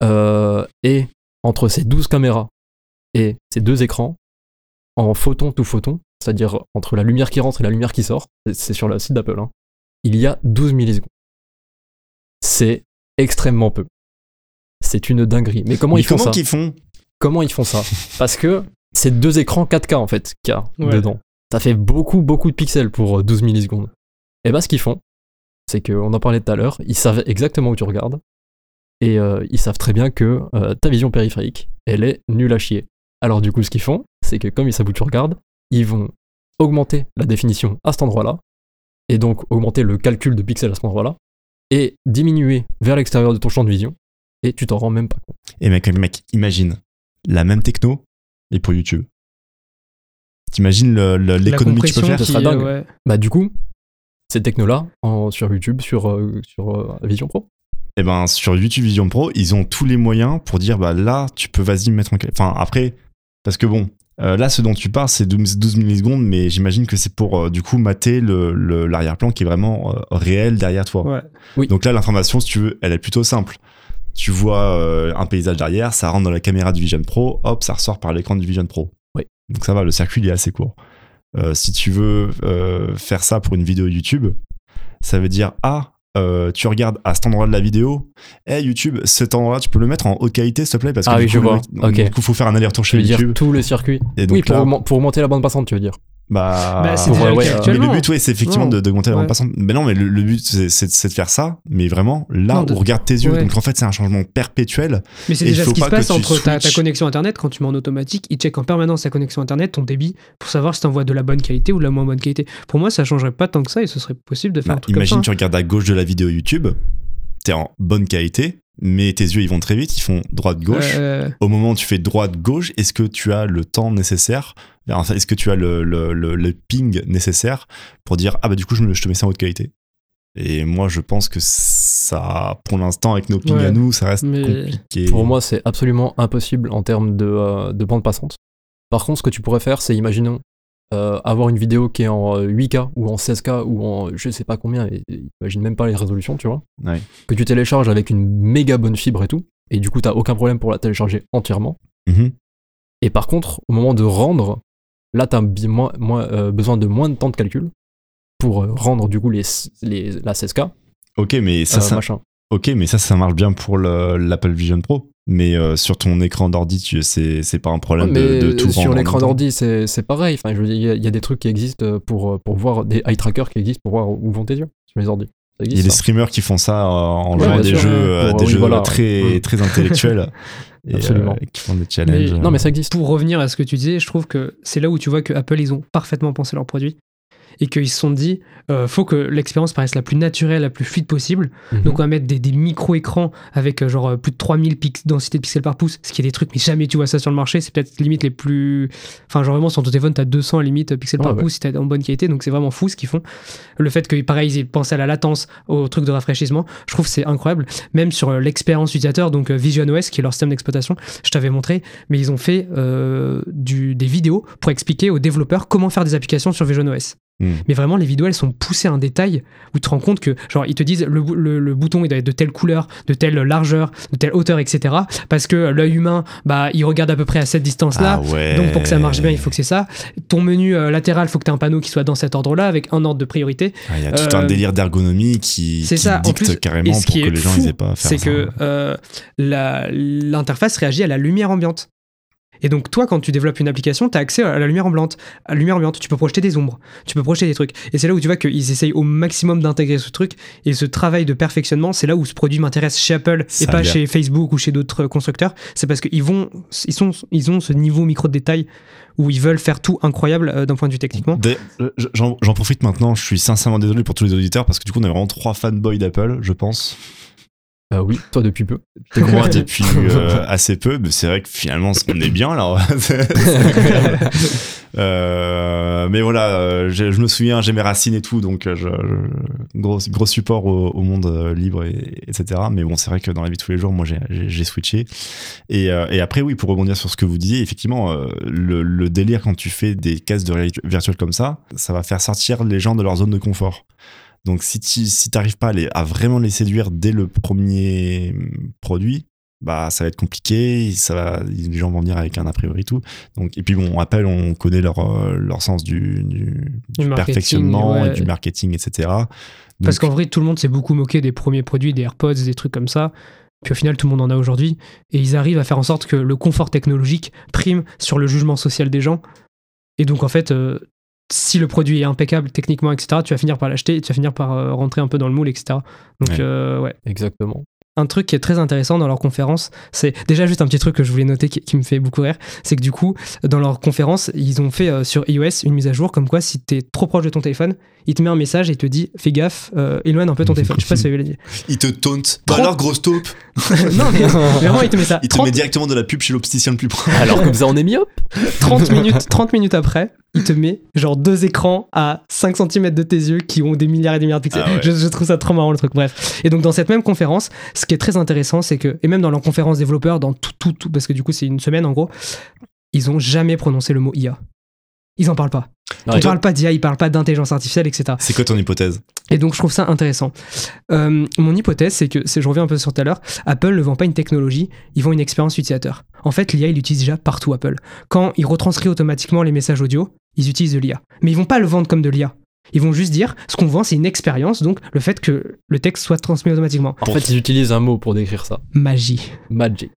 Euh, et entre ces 12 caméras et ces deux écrans, en photon tout photon, c'est-à-dire entre la lumière qui rentre et la lumière qui sort, c'est- sur le site d'Apple, hein, il y a 12 millisecondes. C'est extrêmement peu. C'est une dinguerie. Mais comment Mais ils font comment ça qu'ils font? Comment ils font ça? Parce que c'est deux écrans 4K en fait qu'il y a Ouais. dedans. Ça fait beaucoup, beaucoup de pixels pour euh, 12 millisecondes. Et bah, ce qu'ils font, c'est qu'on en parlait tout à l'heure, ils savent exactement où tu regardes. Et euh, ils savent très bien que euh, ta vision périphérique, elle est nulle à chier. Alors, du coup, ce qu'ils font, c'est que comme ils savent où tu regardes, ils vont augmenter la définition à cet endroit-là, et donc augmenter le calcul de pixels à cet endroit-là, et diminuer vers l'extérieur de ton champ de vision, et tu t'en rends même pas compte. Et mec, mec, imagine la même techno, mais pour YouTube. T'imagines l'économie que tu peux faire ce qui, sera dingue. ouais. Bah du coup, ces technos-là, en- sur YouTube, sur, euh, sur euh, Vision Pro, Et ben sur YouTube Vision Pro, ils ont tous les moyens pour dire bah là, tu peux vas-y me mettre en. Enfin après, parce que bon, euh, là ce dont tu parles c'est 12, 12 millisecondes, mais j'imagine que c'est pour euh, du coup mater le- le- l'arrière-plan qui est vraiment euh, réel derrière toi. Ouais. Oui. Donc là l'information, si tu veux, elle est plutôt simple. Tu vois euh, un paysage derrière, ça rentre dans la caméra du Vision Pro, hop, ça ressort par l'écran du Vision Pro. Oui. Donc ça va, le circuit il est assez court. Euh, si tu veux euh, faire ça pour une vidéo YouTube, ça veut dire ah euh, tu regardes à cet endroit de la vidéo, hey YouTube, cet endroit-là, tu peux le mettre en haute qualité, s'il te plaît, parce que Ah du oui, coup, je vois. mec- du coup, faut faire un aller-retour tu chez veux dire YouTube. tout le circuit. Et donc Oui, pour, là, pour augmenter la bande passante, tu veux dire. Bah, Bah, c'est cas mais le but, ouais, c'est effectivement d'augmenter la bande Ouais. passante. Mais non, mais le, le but, c'est de faire ça. Mais vraiment, là, Non, de- on regarde tes yeux. ouais. Donc en fait, c'est un changement perpétuel. Mais c'est déjà ce qui se passe entre ta, connexion internet quand tu mets en automatique. Il check en permanence ta connexion internet, ton débit, pour savoir si t'envoies de la bonne qualité ou de la moins bonne qualité. Pour moi, ça changerait pas tant que ça et ce serait possible de faire Bah, un truc imagine, comme tu regardes à gauche de la vidéo YouTube, t'es en bonne qualité, mais tes yeux, ils vont très vite, ils font ça. droite-gauche. Euh, Au moment où tu fais droite-gauche, est-ce que tu as le temps nécessaire Est-ce que tu as le, le- le- le ping nécessaire pour dire Ah bah du coup, je, me- je te mets ça en haute qualité? Et moi, je pense que ça, pour l'instant, avec nos pings Ouais, à nous, ça reste mais- compliqué. Pour moi, c'est absolument impossible en termes de, euh, de bande passante. Par contre, ce que tu pourrais faire, c'est imaginons euh, avoir une vidéo qui est en euh, 8K ou en 16K ou en je sais pas combien, et, et imagine même pas les résolutions, tu vois. Ouais. Que tu télécharges avec une méga bonne fibre et tout, et du coup, t'as aucun problème pour la télécharger entièrement. Mhm. Et par contre, au moment de rendre, là, t'as moins, moins, euh, besoin de moins de temps de calcul pour euh, rendre du coup les, les, la 16K. Ok, mais ça, euh, ça, machin. ok, mais ça, ça marche bien pour le- l'Apple Vision Pro. Mais euh, sur ton écran d'ordi, tu- c'est c'est pas un problème mais de, de tout sur l'écran d'ordi, c'est c'est pareil. Enfin, je il y a- il y, a des trucs qui existent pour, pour voir, des eye trackers qui existent pour voir où vont tes yeux sur les ordis. Il y a des streamers qui font ça euh, en Ouais, jouant des sûr, jeux, euh, Pour- des oui, jeux voilà, très, ouais. très intellectuels. et, Absolument. euh, qui font des challenges. Mais- Non, mais ça existe. pour revenir à ce que tu disais, je trouve que c'est là où tu vois que Apple, ils ont parfaitement pensé leur produit et qu'ils se sont dit, euh, faut que l'expérience paraisse la plus naturelle, la plus fluide possible. Mhm. Donc on va mettre des, des micro-écrans avec euh, genre euh, plus de 3000 pix densité de pixels par pouce, ce qui est des trucs, mais jamais tu vois ça sur le marché. C'est peut-être limite les plus. Enfin, genre vraiment sur ton téléphone, t'as 200 à limite pixels Ouais, par ouais. pouce si t'as en bonne qualité, donc c'est vraiment fou ce qu'ils font. Le fait que, pareil, ils pensé à la latence, au truc de rafraîchissement, je trouve c'est incroyable. Même sur euh, l'expérience utilisateur, donc euh, Vision OS, qui est leur système d'exploitation, je t'avais montré, mais ils ont fait euh, du, des vidéos pour expliquer aux développeurs comment faire des applications sur Vision Hmm. Mais vraiment, les vidéos, elles sont poussées à un détail où tu te rends compte que, genre, ils te disent le, bou- le- le bouton, il doit être de telle couleur, de telle largeur, de telle hauteur, etc. Parce que l'œil humain, bah, il regarde à peu près à cette distance-là. Ah ouais. Donc pour que ça marche bien, il faut que c'est ça. Ton menu euh, latéral, il faut que tu aies un panneau qui soit dans cet ordre-là, avec un ordre de priorité. Ah, Il y a tout un Euh, délire d'ergonomie qui, c'est qui ça, en dicte plus, carrément pour que les gens fou, ils aient pas à faire C'est que euh, l'interface réagit à la lumière ambiante. Et donc toi, quand tu développes une application, tu as accès à la lumière ambiante. À la lumière ambiante, tu peux projeter des ombres, tu peux projeter des trucs. Et c'est là où tu vois qu'ils essayent au maximum d'intégrer ce truc. Et ce travail de perfectionnement, c'est là où ce produit m'intéresse chez Apple et pas chez Facebook ou chez d'autres constructeurs. C'est parce qu'ils vont, ils sont, ils ont ce niveau micro de détail où ils veulent faire tout incroyable euh, d'un point de vue techniquement. Euh, j'en profite maintenant, je suis sincèrement désolé pour tous les auditeurs parce que du coup on est vraiment trois fanboys d'Apple, je pense. Euh, oui, toi depuis peu. Moi depuis euh, assez peu, mais c'est vrai que finalement on est bien là. Euh, mais voilà, je, je me souviens, j'ai mes racines et tout, donc je, je- gros, gros support au, au monde libre, et, etc. Mais bon, c'est vrai que dans la vie de tous les jours, moi j'ai- switché. Et, et après, oui, pour rebondir sur ce que vous disiez, effectivement, le, le délire quand tu fais des cases de réalité virtuelle comme ça, ça va faire sortir les gens de leur zone de confort. Donc si tu si t'arrives pas à, les- à vraiment les séduire dès le premier produit, bah ça va être compliqué, ça va, les gens vont venir avec un a priori tout. Donc et puis bon, Apple, on connaît leur euh, leur sens du, du, du marketing, perfectionnement ouais. et du marketing, etc. Parce qu'en vrai, tout le monde s'est beaucoup moqué des premiers produits, des AirPods, des trucs comme ça. Puis au final, tout le monde en a aujourd'hui. Et ils arrivent à faire en sorte que le confort technologique prime sur le jugement social des gens. Et donc, en fait, euh, si le produit est impeccable techniquement, etc., tu vas finir par l'acheter et tu vas finir par euh, rentrer un peu dans le moule, etc. Donc, Ouais. euh, ouais. Exactement. Un truc qui est très intéressant dans leur conférence, c'est déjà juste un petit truc que je voulais noter qui, qui me fait beaucoup rire, c'est que du coup, dans leur conférence, ils ont fait euh, sur iOS une mise à jour comme quoi si t'es trop proche de ton téléphone, il te met un message et il te dit fais gaffe, euh, éloigne un peu ton téléphone. Je sais pas si vous l'avez dit. il te taunt. Bah Trop- alors grosse taupe. non, mais vraiment, il te met ça. Il te 30, met directement de la pub chez l'opticien le plus proche. Alors comme ça, on est myope 30 minutes, 30 minutes après, il te met genre deux écrans à 5 cm de tes yeux qui ont des milliards et des milliards de pixels. Ah ouais. je, je trouve ça trop marrant le truc. Bref. Et donc dans cette même conférence, ce qui est très intéressant, c'est que, et même dans leur conférence développeur, dans tout, tout, tout, parce que du coup c'est une semaine en gros, ils ont jamais prononcé le mot IA. Ils en parlent pas. Ouais. Ils parlent pas d'IA, ils parlent pas d'intelligence artificielle, etc. C'est quoi ton hypothèse? Et donc je trouve ça intéressant. Euh, mon hypothèse, c'est que, je reviens un peu sur tout à l'heure, Apple ne vend pas une technologie, ils vendent une expérience utilisateur. En fait, l'IA, ils l'utilisent déjà partout, Apple. Quand ils retranscrivent automatiquement les messages audio, ils utilisent de l'IA. Mais ils vont pas le vendre comme de l'IA. Ils vont juste dire, ce qu'on vend, c'est une expérience, donc le fait que le texte soit transmis automatiquement. En fait, ils utilisent un mot pour décrire ça. Magie. Magic.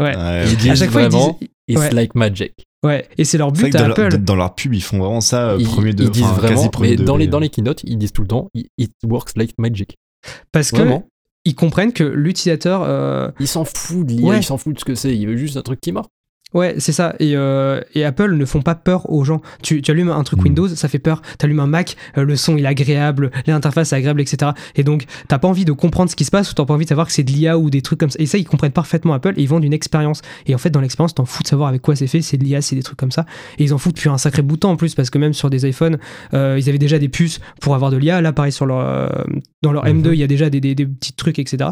Ouais. Ouais, Ils ok. disent à chaque fois, ils disent... It's ouais. like magic. Ouais, et c'est leur but que à dans, leur, Apple. dans leur pub, ils font vraiment ça euh, Ils, premier de ils disent vraiment, premier mais dans les, dans les keynotes, ils disent tout le temps It works like magic. Parce que Vraiment. ils comprennent que l'utilisateur. euh, Il s'en fout de l'IA, Ouais. il s'en fout de ce que c'est, il veut juste un truc qui marche. Ouais, c'est ça. Et, euh, et Apple ne font pas peur aux gens. Tu, tu allumes un truc Mm. Windows, ça fait peur. Tu allumes un Mac, euh, le son il est agréable, l'interface est agréable, etc. Et donc, t'as pas envie de comprendre ce qui se passe ou t'as pas envie de savoir que c'est de l'IA ou des trucs comme ça. Et ça, ils comprennent parfaitement Apple et ils vendent une expérience. Et en fait, dans l'expérience, t'en fous de savoir avec quoi c'est fait. C'est de l'IA, c'est des trucs comme ça. Et ils en foutent depuis un sacré bout de temps en plus parce que même sur des iPhones, euh, ils avaient déjà des puces pour avoir de l'IA. Là, pareil, sur leur, euh, dans leur Mhm. M2, il y a déjà des, des- des petits trucs, etc.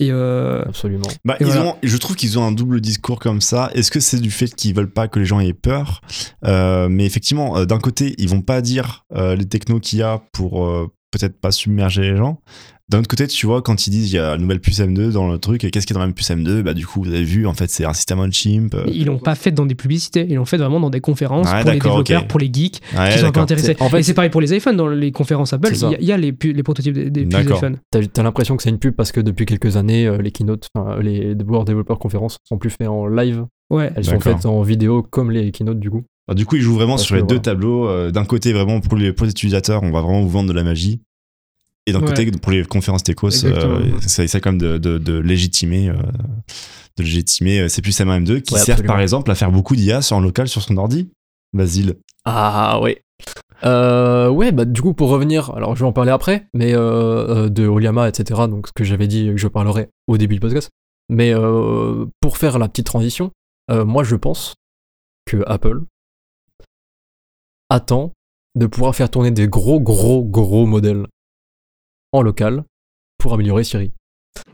Et euh, Absolument. Bah, Et ils voilà. ont, je trouve qu'ils ont un double discours comme ça. Est-ce que c'est du fait qu'ils veulent pas que les gens aient peur. Euh, Mais effectivement, euh, d'un côté, ils vont pas dire euh, les technos qu'il y a pour peut-être pas submerger les gens. D'un autre côté, tu vois, quand ils disent il y a une nouvelle puce M2 dans le truc, et qu'est-ce qui est dans la même puce M2 Bah, du coup, vous avez vu, en fait, c'est un système on-chip. euh. ils l'ont pas fait dans des publicités. Ils l'ont fait vraiment dans des conférences Ouais, pour les développeurs, pour les geeks. Ouais, qui sont un peu d'accord. intéressés. C'est- en fait, et c'est pareil pour les iPhones, dans les conférences Apple, il y, a- y a les, pu- les prototypes des, des puces iPhone. T'as as, l'impression que c'est une pub parce que depuis quelques années, euh, les keynotes, les World Developer Conferences sont plus faites en live, Ouais. elles sont faites en vidéo comme les keynotes du coup. Alors, du coup, ils jouent vraiment sur les deux tableaux. euh, d'un côté, vraiment pour les, pour les utilisateurs, on va vraiment vous vendre de la magie. Et d'un Ouais. côté, pour les conférences techos, euh, ça essaie quand même de, de, de légitimer, euh, de légitimer euh, ces puces M1 M2 qui Ouais, servent par exemple à faire beaucoup d'IA sur en local sur son ordi. Basile. Ah ouais. Euh, ouais, bah du coup pour revenir, alors je vais en parler après, mais euh, euh, de Oliama, etc. Donc ce que j'avais dit que je parlerai au début du podcast. Mais euh, pour faire la petite transition, euh, moi je pense que Apple attend de pouvoir faire tourner des gros gros gros modèles en local pour améliorer Siri.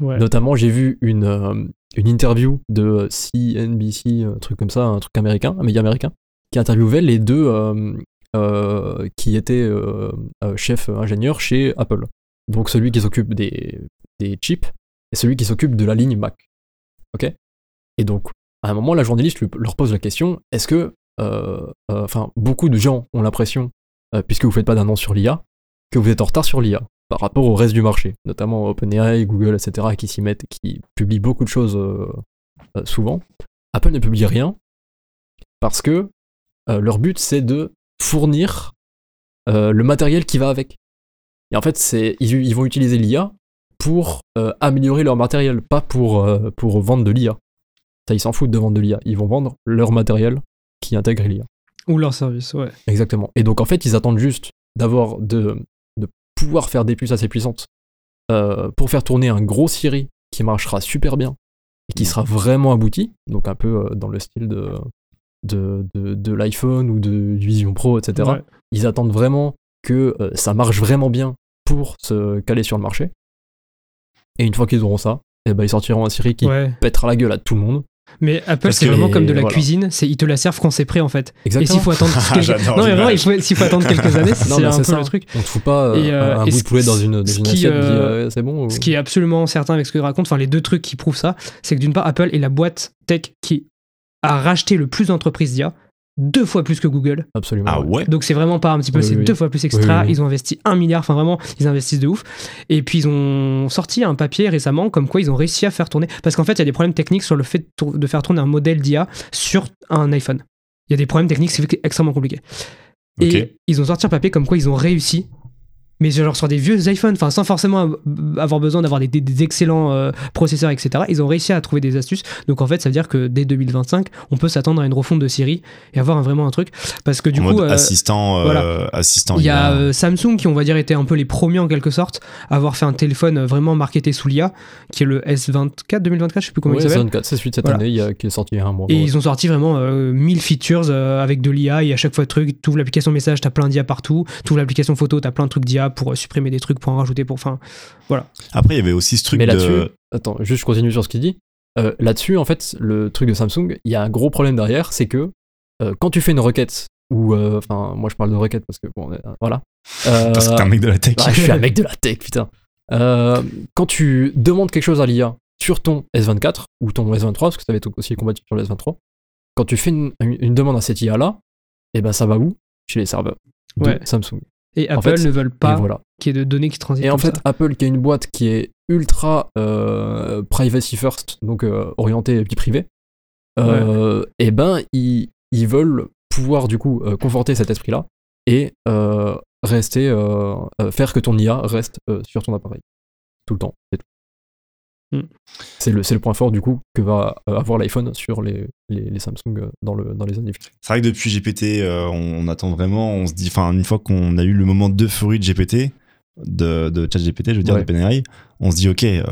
Ouais. Notamment, j'ai vu une, euh, une interview de CNBC, un truc comme ça, un truc américain, un média américain, qui interviewait les deux euh, euh, qui étaient chefs ingénieurs chez Apple. Donc celui qui s'occupe des, des chips et celui qui s'occupe de la ligne Mac. Ok? Et donc, à un moment, la journaliste leur pose la question est-ce que. Euh, euh, Enfin, beaucoup de gens ont l'impression, euh, puisque vous faites pas d'annonce sur l'IA, que vous êtes en retard sur l'IA par rapport au reste du marché, notamment OpenAI, Google, etc., qui s'y mettent, qui publient beaucoup de choses souvent. Apple ne publie rien parce que leur but c'est de fournir le matériel qui va avec. Et en fait, ils, vont utiliser l'IA pour améliorer leur matériel, pas pour, pour vendre de l'IA. Ça, ils s'en foutent de vendre de l'IA. Ils vont vendre leur matériel qui intègre l'IA. Ou leur service, ouais. Exactement. Et donc en fait, ils attendent juste d'avoir de, de pouvoir faire des puces assez puissantes euh, pour faire tourner un gros Siri qui marchera super bien et qui sera vraiment abouti, donc un peu euh, dans le style de, de, de, de l'iPhone ou de du Vision Pro, etc. Ouais. Ils attendent vraiment que euh, ça marche vraiment bien pour se caler sur le marché. Et une fois qu'ils auront ça, eh ben, ils sortiront un Siri qui Ouais. pètera la gueule à tout le monde. Mais Apple, c'est vraiment comme de la voilà. cuisine, c'est ils te la servent quand c'est prêt en fait. Et Exactement. s'il faut attendre quelques... J'adore non mais vraiment, il l'image. faut, s'il faut attendre quelques années, c'est un peu ça. le truc. On te fout pas euh, Et, euh, un et bout de poulet dans une, dans une qui, assiette, euh, c'est bon. ou- Ce qui est absolument certain avec ce que tu racontes, enfin les deux trucs qui prouvent ça, c'est que d'une part, Apple est la boîte tech qui a racheté le plus d'entreprises d'IA, deux fois plus que Google. Absolument. Ah ouais Donc c'est vraiment pas un petit peu, Oui, c'est oui. deux fois plus extra. Oui, oui. Ils ont investi un milliard, enfin vraiment, ils investissent de ouf. Et puis ils ont sorti un papier récemment comme quoi ils ont réussi à faire tourner. Parce qu'en fait, il y a des problèmes techniques sur le fait de, faire tourner un modèle d'IA sur un iPhone. Il y a des problèmes techniques, c'est extrêmement compliqué. Et ils ont sorti un papier comme quoi ils ont réussi. Mais genre sur des vieux iPhones, enfin sans forcément avoir besoin d'avoir des, des- des excellents euh, processeurs, etc. Ils ont réussi à trouver des astuces. Donc en fait, ça veut dire que dès 2025, on peut s'attendre à une refonte de Siri et avoir un- vraiment un truc. Parce que du en coup, mode euh, assistant, euh, voilà. assistant il y a euh, Samsung qui, on va dire, était un peu les premiers en quelque sorte à avoir fait un téléphone vraiment marketé sous l'IA, qui est le S24 2024, je sais plus comment Ouais, il s'appelle. 64, c'est celui de cette Voilà. année il y a- qui est sorti il y a un mois. Et ouais. ils ont sorti vraiment euh, 1000 features euh, avec de l'IA et à chaque fois truc, tu ouvres l'application message, t'as plein d'IA partout, tu ouvres l'application photo, t'as plein de trucs d'IA pour euh, supprimer des trucs, pour en rajouter, pour. Enfin, Après, il y avait aussi ce truc Mais là-dessus, de. attends, juste je continue sur ce qu'il dit. Euh, là-dessus, en fait, le truc de Samsung, il y a un gros problème derrière, c'est que euh, quand tu fais une requête, ou euh, enfin, moi je parle de requête parce que bon, euh, voilà. Euh, Parce que t'es un mec de la tech. ah, je suis un mec de la tech, putain. Euh, quand tu demandes quelque chose à l'IA sur ton S24 ou ton S23, parce que ça va être aussi compatible sur le S23, quand tu fais une, une demande à cette IA-là, et ben ça va où? Chez les serveurs de Ouais. Samsung. Et En Apple fait, ne veulent Et pas voilà. qu'il y ait de données qui transitent. Et en fait, ça. Apple, qui est une boîte qui est ultra euh, privacy first, donc euh, orientée vie privée, euh, et ben, ils, ils veulent pouvoir du coup conforter cet esprit-là et rester, faire que ton IA reste sur ton appareil tout le temps. C'est tout. Mm. C'est le, le point fort du coup que va euh, avoir l'iPhone sur les, les, les Samsung euh, dans, le, dans les années futures. C'est vrai que depuis GPT, euh, on, on attend vraiment, on se dit, enfin, une fois qu'on a eu le moment d'euphorie de GPT, de, de ChatGPT, je veux dire, Ouais. de PNRI, on se dit, ok, euh,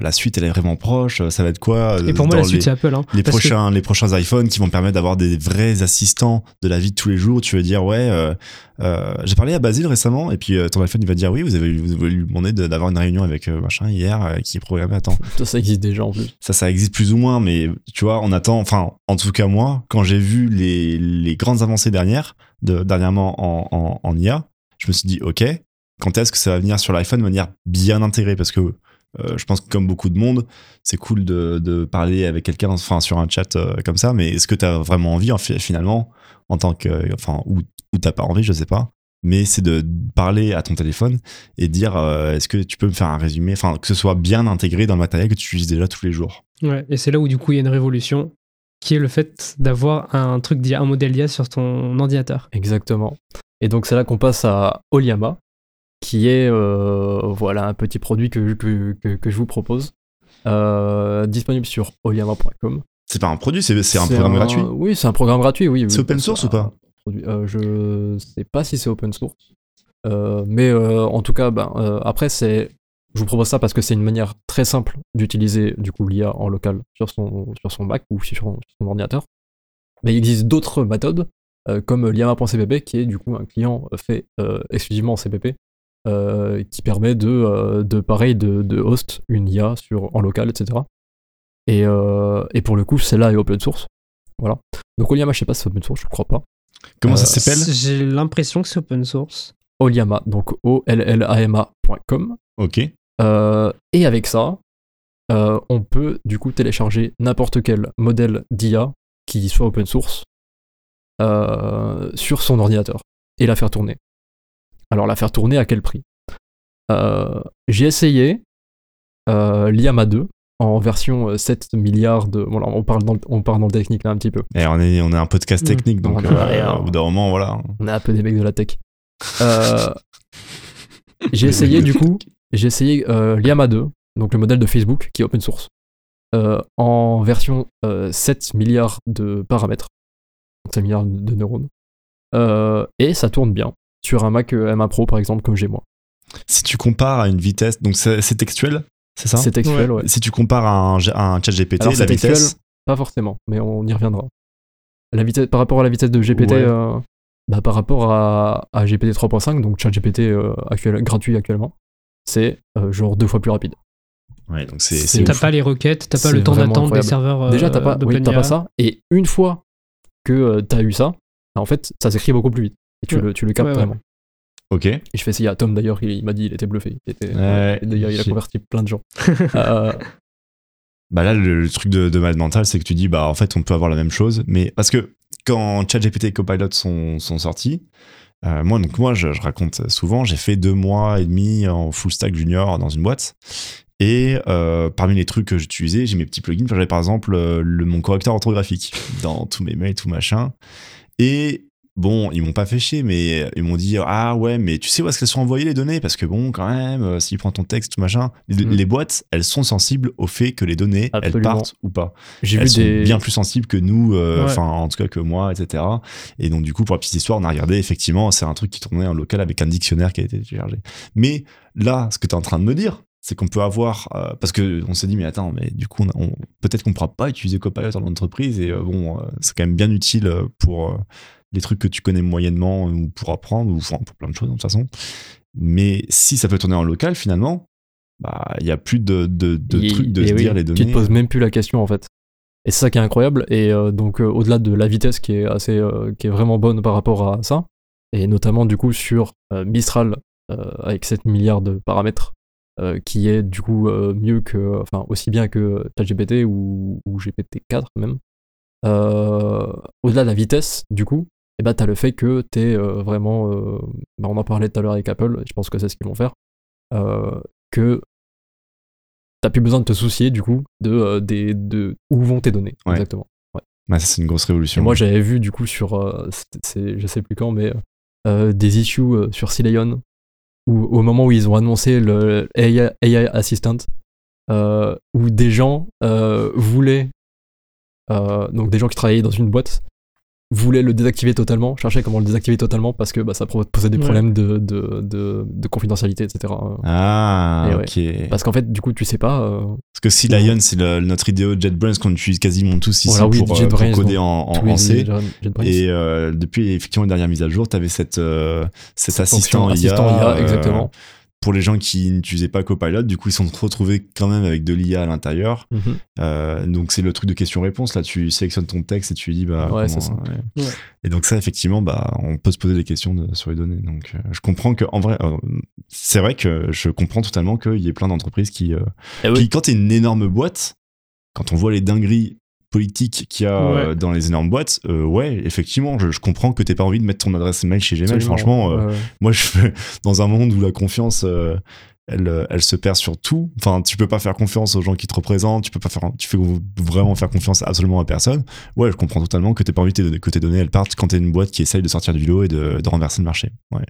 la suite, elle est vraiment proche, ça va être quoi Et pour euh, moi, la suite, c'est Apple. Hein, les que- prochains, les prochains iPhones qui vont permettre d'avoir des vrais assistants de la vie de tous les jours. Tu veux dire, ouais, euh, euh, j'ai parlé à Basile récemment, et puis euh, ton iPhone, il va dire, oui, vous avez, vous lui demandé de- d'avoir une réunion avec euh, machin hier euh, qui est programmée temps. Ça, ça existe déjà en plus. Ça, ça existe plus ou moins, mais tu vois, on attend, enfin, en tout cas, moi, quand j'ai vu les, les grandes avancées dernières, de, dernièrement en, en, en IA, je me suis dit, ok, quand est-ce que ça va venir sur l'iPhone de manière bien intégrée? Parce que euh, je pense que comme beaucoup de monde, c'est cool de, de parler avec quelqu'un, enfin, sur un chat euh, comme ça, mais est-ce que tu as vraiment envie, en finalement, en tant que, enfin, ou, ou t'as pas envie, je sais pas. Mais c'est de parler à ton téléphone et dire euh, est-ce que tu peux me faire un résumé, enfin que ce soit bien intégré dans le matériel que tu utilises déjà tous les jours. Ouais, et c'est là où du coup il y a une révolution qui est le fait d'avoir un truc d'IA, un modèle d'IA sur ton ordinateur. Exactement. Et donc c'est là qu'on passe à Oliama, qui est euh, voilà un petit produit que, que, que, que je vous propose, euh, disponible sur oliama.com. C'est pas un produit, c'est un programme gratuit. Oui, c'est un programme gratuit, oui. C'est oui, open source ou pas euh, Je sais pas si c'est open source, Euh, mais euh, en tout cas, ben, après c'est, je vous propose ça parce que c'est une manière très simple d'utiliser du coup l'IA en local sur son sur son Mac ou sur, sur son ordinateur. Mais il existe d'autres méthodes comme liama.cpp qui est du coup un client fait exclusivement en CPP qui permet de, euh, de pareil de, de host une IA sur, en local, etc. Et, euh, et pour le coup, celle-là est open source. Voilà. Donc Oliama, je sais pas si c'est open source, je crois pas. Comment ça Euh, s'appelle? J'ai l'impression que c'est open source. Oliama, donc O-L-L-A-M-A.com. Ok. Euh, et avec ça, euh, on peut du coup télécharger n'importe quel modèle d'IA qui soit open source euh, sur son ordinateur et la faire tourner. Alors la faire tourner à quel prix? Euh, J'ai essayé euh, l'IAMA 2 en version euh, 7 milliards de... Voilà, on parle dans le, on parle dans le technique là un petit peu. Et on est, on est un podcast Mm. technique, donc euh, au bout d'un moment, voilà. On est un peu des mecs de la tech. Euh, j'ai essayé du coup, j'ai essayé euh, l'IAMA 2, donc le modèle de Facebook qui est open source, euh, en version euh, 7 milliards de paramètres, donc 7 milliards de neurones, Euh, et ça tourne bien sur un Mac euh, M1 Pro par exemple comme j'ai moi. Si tu compares à une vitesse, donc c'est textuel, c'est ça? C'est textuel, ouais. Si tu compares à un, à un chat GPT, Alors, la c'est textuel. vitesse, Pas forcément, mais on y reviendra. La vitesse, par rapport à la vitesse de GPT, Ouais. euh, bah, par rapport à, à GPT 3.5, donc ChatGPT euh, actuel, gratuit actuellement, c'est euh, genre deux fois plus rapide. ouais, donc c'est T'as pas les requêtes, t'as pas le temps d'attente des serveurs. euh, Déjà, t'as pas, oui, pas ça. Et une fois que euh, t'as eu ça, bah, en fait, ça s'écrit beaucoup plus vite. Et tu, Ouais. le, tu le captes Ouais, ouais. vraiment. Ok. Et je fais essayer à Tom d'ailleurs, il, il m'a dit, il était bluffé. Il était, Ouais, et d'ailleurs, il a converti plein de gens. Euh, Bah là, le, le truc de, de mental, c'est que tu dis, bah en fait, on peut avoir la même chose, mais parce que quand ChatGPT et Copilot sont, sont sortis, euh, moi, donc moi, je, je raconte souvent, j'ai fait deux mois et demi en full stack junior dans une boîte. Et euh, parmi les trucs que j'utilisais, j'ai mes petits plugins. J'avais par exemple euh, le, mon correcteur orthographique dans tous mes mails, tout machin. Et bon, ils m'ont pas fait chier, mais ils m'ont dit Ah ouais, mais tu sais où est-ce qu'elles sont envoyées les données? Parce que bon, quand même, euh, s'il prend ton texte, tout machin, les, Mm. les boîtes, elles sont sensibles au fait que les données, elles partent ou pas. J'ai Elles vu sont des. bien plus sensibles que nous, euh, Ouais. enfin en tout cas que moi, etc. Et donc du coup, pour la petite histoire, on a regardé, effectivement, c'est un truc qui tournait en local avec un dictionnaire qui a été téléchargé. Mais là, ce que tu es en train de me dire, c'est qu'on peut avoir, euh, parce que on s'est dit, mais attends, mais du coup, on, on- peut-être qu'on pourra pas utiliser Copilot dans l'entreprise, et euh, bon, euh, c'est quand même bien utile pour les trucs que tu connais moyennement ou pour apprendre, ou enfin, pour plein de choses de toute façon. Mais si ça peut tourner en local, finalement, bah, il y a plus de, de, trucs de et se oui, dire les données. Tu te poses même plus la question en fait. Et c'est ça qui est incroyable. Et euh, donc, euh, au-delà de la vitesse qui est assez, euh, qui est vraiment bonne par rapport à ça, et notamment du coup sur euh, Mistral euh, avec 7 milliards de paramètres, euh, qui est du coup euh, mieux que, enfin aussi bien que ChatGPT ou, ou GPT-4 même. Euh, au-delà de la vitesse, du coup, et bah t'as le fait que t'es euh, vraiment, euh, bah, on en parlait tout à l'heure avec Apple, je pense que c'est ce qu'ils vont faire, euh, que t'as plus besoin de te soucier du coup de, des, de où vont tes données Ouais. exactement. Ouais. C'est une grosse Et révolution. moi, j'avais vu du coup sur, c'est- je sais plus quand, mais des issues sur Cileon, où au moment où ils ont annoncé le AI, AI Assistant, euh, où des gens euh, voulaient, euh, donc des gens qui travaillaient dans une boîte, voulaient le désactiver totalement, cherchaient comment le désactiver totalement parce que bah, ça posait des Ouais. problèmes de, de, de, de confidentialité, etc. Ah, Et ouais. ok. Parce qu'en fait, du coup, tu sais pas. euh, Parce que si Lion, c'est notre idéo JetBrains qu'on utilise quasiment tous ici Voilà, oui, pour, euh, pour coder en, en- en C. Et euh, depuis effectivement la dernière mise à jour, tu avais cette, euh, cet Cette assistant, fonction IA, assistant IA, euh, exactement. Pour les gens qui n'utilisaient pas Copilot, du coup ils sont retrouvés quand même avec de l'IA à l'intérieur. Mhm. Euh, donc c'est le truc de question-réponse. Là, tu sélectionnes ton texte et tu lui dis bah. Ouais, comment- c'est ça. ouais. Ouais. Et donc ça, effectivement, bah, on peut se poser des questions de- sur les données. Donc euh, je comprends que en vrai, euh, c'est vrai que je comprends totalement qu'il y ait plein d'entreprises qui, euh, Eh oui. qui, quand t'es une énorme boîte, quand on voit les dingueries politiques qu'il y a Ouais. euh, dans les énormes boîtes, euh, ouais, effectivement, je, je comprends que t'aies pas envie de mettre ton adresse mail chez Gmail. Absolument. Franchement, euh, Ouais, moi, je fais dans un monde où la confiance, euh, elle, elle se perd sur tout. Enfin, tu peux pas faire confiance aux gens qui te représentent. Tu peux pas faire, tu fais vraiment faire confiance absolument à personne. Ouais, je comprends totalement que t'aies pas envie que tes données- que tes données elles partent quand t'es une boîte qui essaye de sortir du lot et de, de renverser le marché. Ouais.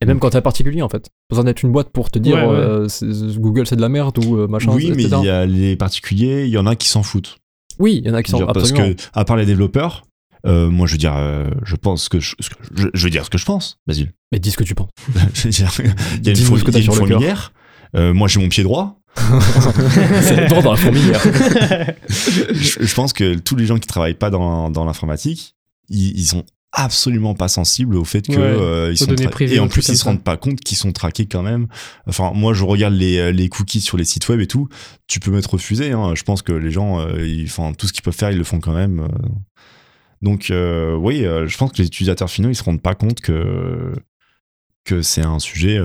Et même quand t'es un particulier, en fait. Pas besoin d'être une boîte pour te dire Ouais, ouais. euh, c'est- Google c'est de la merde ou euh, machin. oui, mais il y a les particuliers, il y en a qui s'en foutent. Oui, il y en a qui sont dire, parce que à part les développeurs, euh, moi je veux dire, euh, je pense que je, ce que je, je veux dire ce que je pense, Basile. Mais dis ce que tu penses. Je veux dire, il y a une, y a une fourmilière. Euh, moi j'ai mon pied droit. c'est dans la fourmilière. je, je pense que tous les gens qui travaillent pas dans, dans l'informatique, ils, ils sont absolument pas sensibles au fait que Ouais, euh, ils sont et en plus ils se rendent pas compte qu'ils sont traqués quand même. Enfin moi je regarde les, euh, les cookies sur les sites web et tout, tu peux m'être refusé. Hein. Je pense que les gens, euh, ils, enfin tout ce qu'ils peuvent faire ils le font quand même. Donc euh, oui, je pense que les utilisateurs finaux ils se rendent pas compte que que c'est un sujet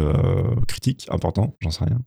critique, important, j'en sais rien.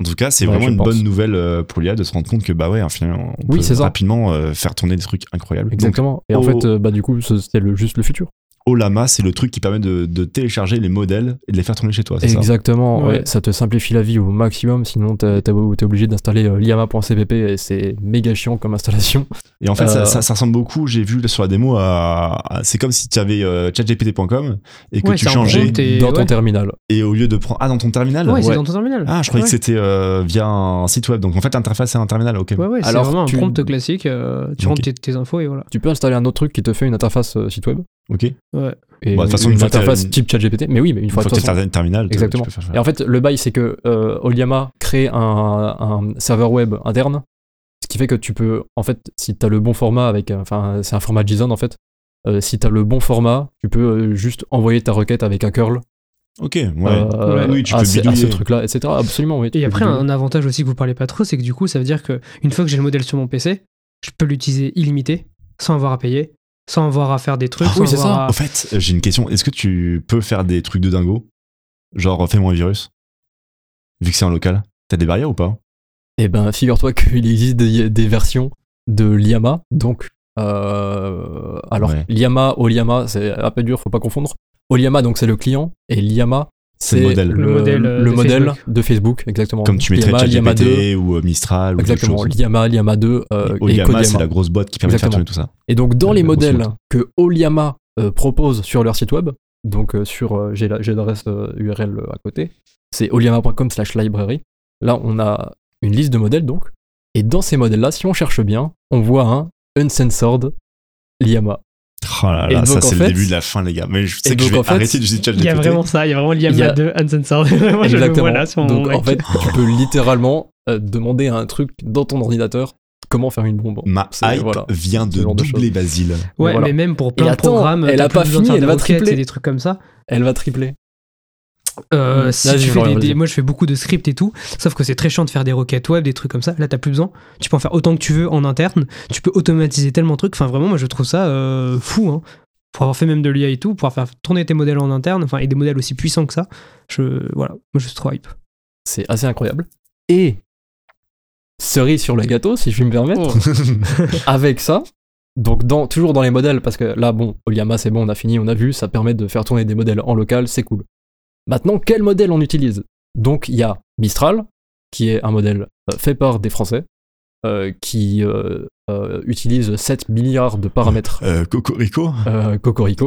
En tout cas, c'est Ouais, vraiment une pense. bonne nouvelle euh, pour l'IA de se rendre compte que bah ouais, finalement, on Oui, peut ça. rapidement euh, faire tourner des trucs incroyables. Donc, Exactement. Et en fait, euh, bah, du coup, le, juste le futur. Olama, c'est le truc qui permet de, de télécharger les modèles et de les faire tourner chez toi, c'est ça Exactement. Ouais. ouais, ça te simplifie la vie au maximum. Sinon, t'es obligé d'installer euh, liama.cpp et c'est méga chiant comme installation. Et en fait, ça, Euh, ça- ça ressemble beaucoup, j'ai vu sur la démo, à, à- c'est comme si tu avais euh, chatgpt.com et que Ouais, tu changeais dans ton ouais. terminal. et au lieu de prendre... Ah, dans ton terminal Ouais, c'est dans ton terminal. Ah, je croyais Ouais. que c'était euh, via un site web. Donc en fait, l'interface c'est un terminal, ok. Ouais, ouais, c'est Alors, vraiment tu- un prompt classique. euh, tu Ok. rentres tes, tes infos et voilà. Tu peux installer un autre truc qui te fait une interface euh, site web? Ok. Ouais. Et Bah, de toute façon, une une fois que t'as- interface type ChatGPT. Mais oui, mais une Une fois, fois que façon- terminal, Exactement. tu peux faire Et en fait, le bail, c'est que euh, Oliama crée un, un serveur web interne, ce qui fait que tu peux, en fait, si tu as le bon format avec, euh, enfin, c'est un format JSON en fait. euh, si tu as le bon format, tu peux euh, juste envoyer ta requête avec un curl Ok, ouais. euh, Oui, tu à, peux ce- à ce bidouiller. truc-là, etc. Absolument, oui. Et après, bidouiller. un avantage aussi que vous parlez pas trop, c'est que du coup, ça veut dire que une fois que j'ai le modèle sur mon PC, je peux l'utiliser illimité, sans avoir à payer, sans avoir à faire des trucs. Ah sans oui, c'est avoir ça. à- Au fait, euh, j'ai une question. Est-ce que tu peux faire des trucs de dingo? Genre, fais-moi un virus? Vu que c'est en local. T'as des barrières ou pas? Eh ben, figure-toi qu'il existe des, des versions de Liama, donc. euh, alors, Ouais. Liama, Oliama, c'est un peu dur, faut pas confondre. Oliama, donc c'est le client, et Liama, C'est le modèle. Le modèle, euh, le de modèle Facebook. de Facebook, exactement. Comme tu mettrais Liama, Liama 2, ChatGPT ou euh, Mistral ou quelque exactement. chose. Liama, Liama 2 euh, Et et Oliama, c'est la grosse boîte qui permet Exactement. de faire tourner tout ça. Et donc, dans les modèles que Oliama euh, propose sur leur site web, donc euh, sur, euh, j'ai la- j'ai l'adresse euh, URL à côté, c'est oliama.com slash library. Là, on a une liste de modèles, donc. Et dans ces modèles-là, si on cherche bien, on voit un uncensored Liama. Oh là Et là, ça c'est fait- le début de la fin, les gars. Mais je sais que je donc, vais en fait, arrêter d'utiliser ChatGPT. Il y a vraiment ça, il y a vraiment y a- 2 Uncensored. Moi, je le Exactement. vois là donc, en fait, tu peux littéralement euh, demander à un truc dans ton ordinateur comment faire une bombe. Ma hype voilà. vient de de doubler Basile. Ouais, voilà. mais même pour plein de programmes, elle a pas de fini, elle va tripler. des trucs comme ça. Elle va tripler. Euh, Mm. si tu fais des, moi je fais beaucoup de scripts et tout, sauf que c'est très chiant de faire des requêtes web, des trucs comme ça. Là, t'as plus besoin. Tu peux en faire autant que tu veux en interne. Tu peux automatiser tellement de trucs. Enfin, vraiment, moi je trouve ça euh, fou. Hein. Pour avoir fait même de l'IA et tout, pouvoir faire tourner tes modèles en interne, enfin, et des modèles aussi puissants que ça. Je, voilà, moi je suis trop hype. C'est assez incroyable. Et cerise sur le gâteau, si je puis me permettre, avec ça, donc dans, toujours dans les modèles, parce que là, bon, Oliama, c'est bon, on a fini, on a vu, ça permet de faire tourner des modèles en local, c'est cool. Maintenant, quel modèle on utilise Donc, il y a Mistral, qui est un modèle euh, fait par des Français, euh, qui euh, euh, utilise 7 milliards de paramètres Euh, Cocorico Cocorico,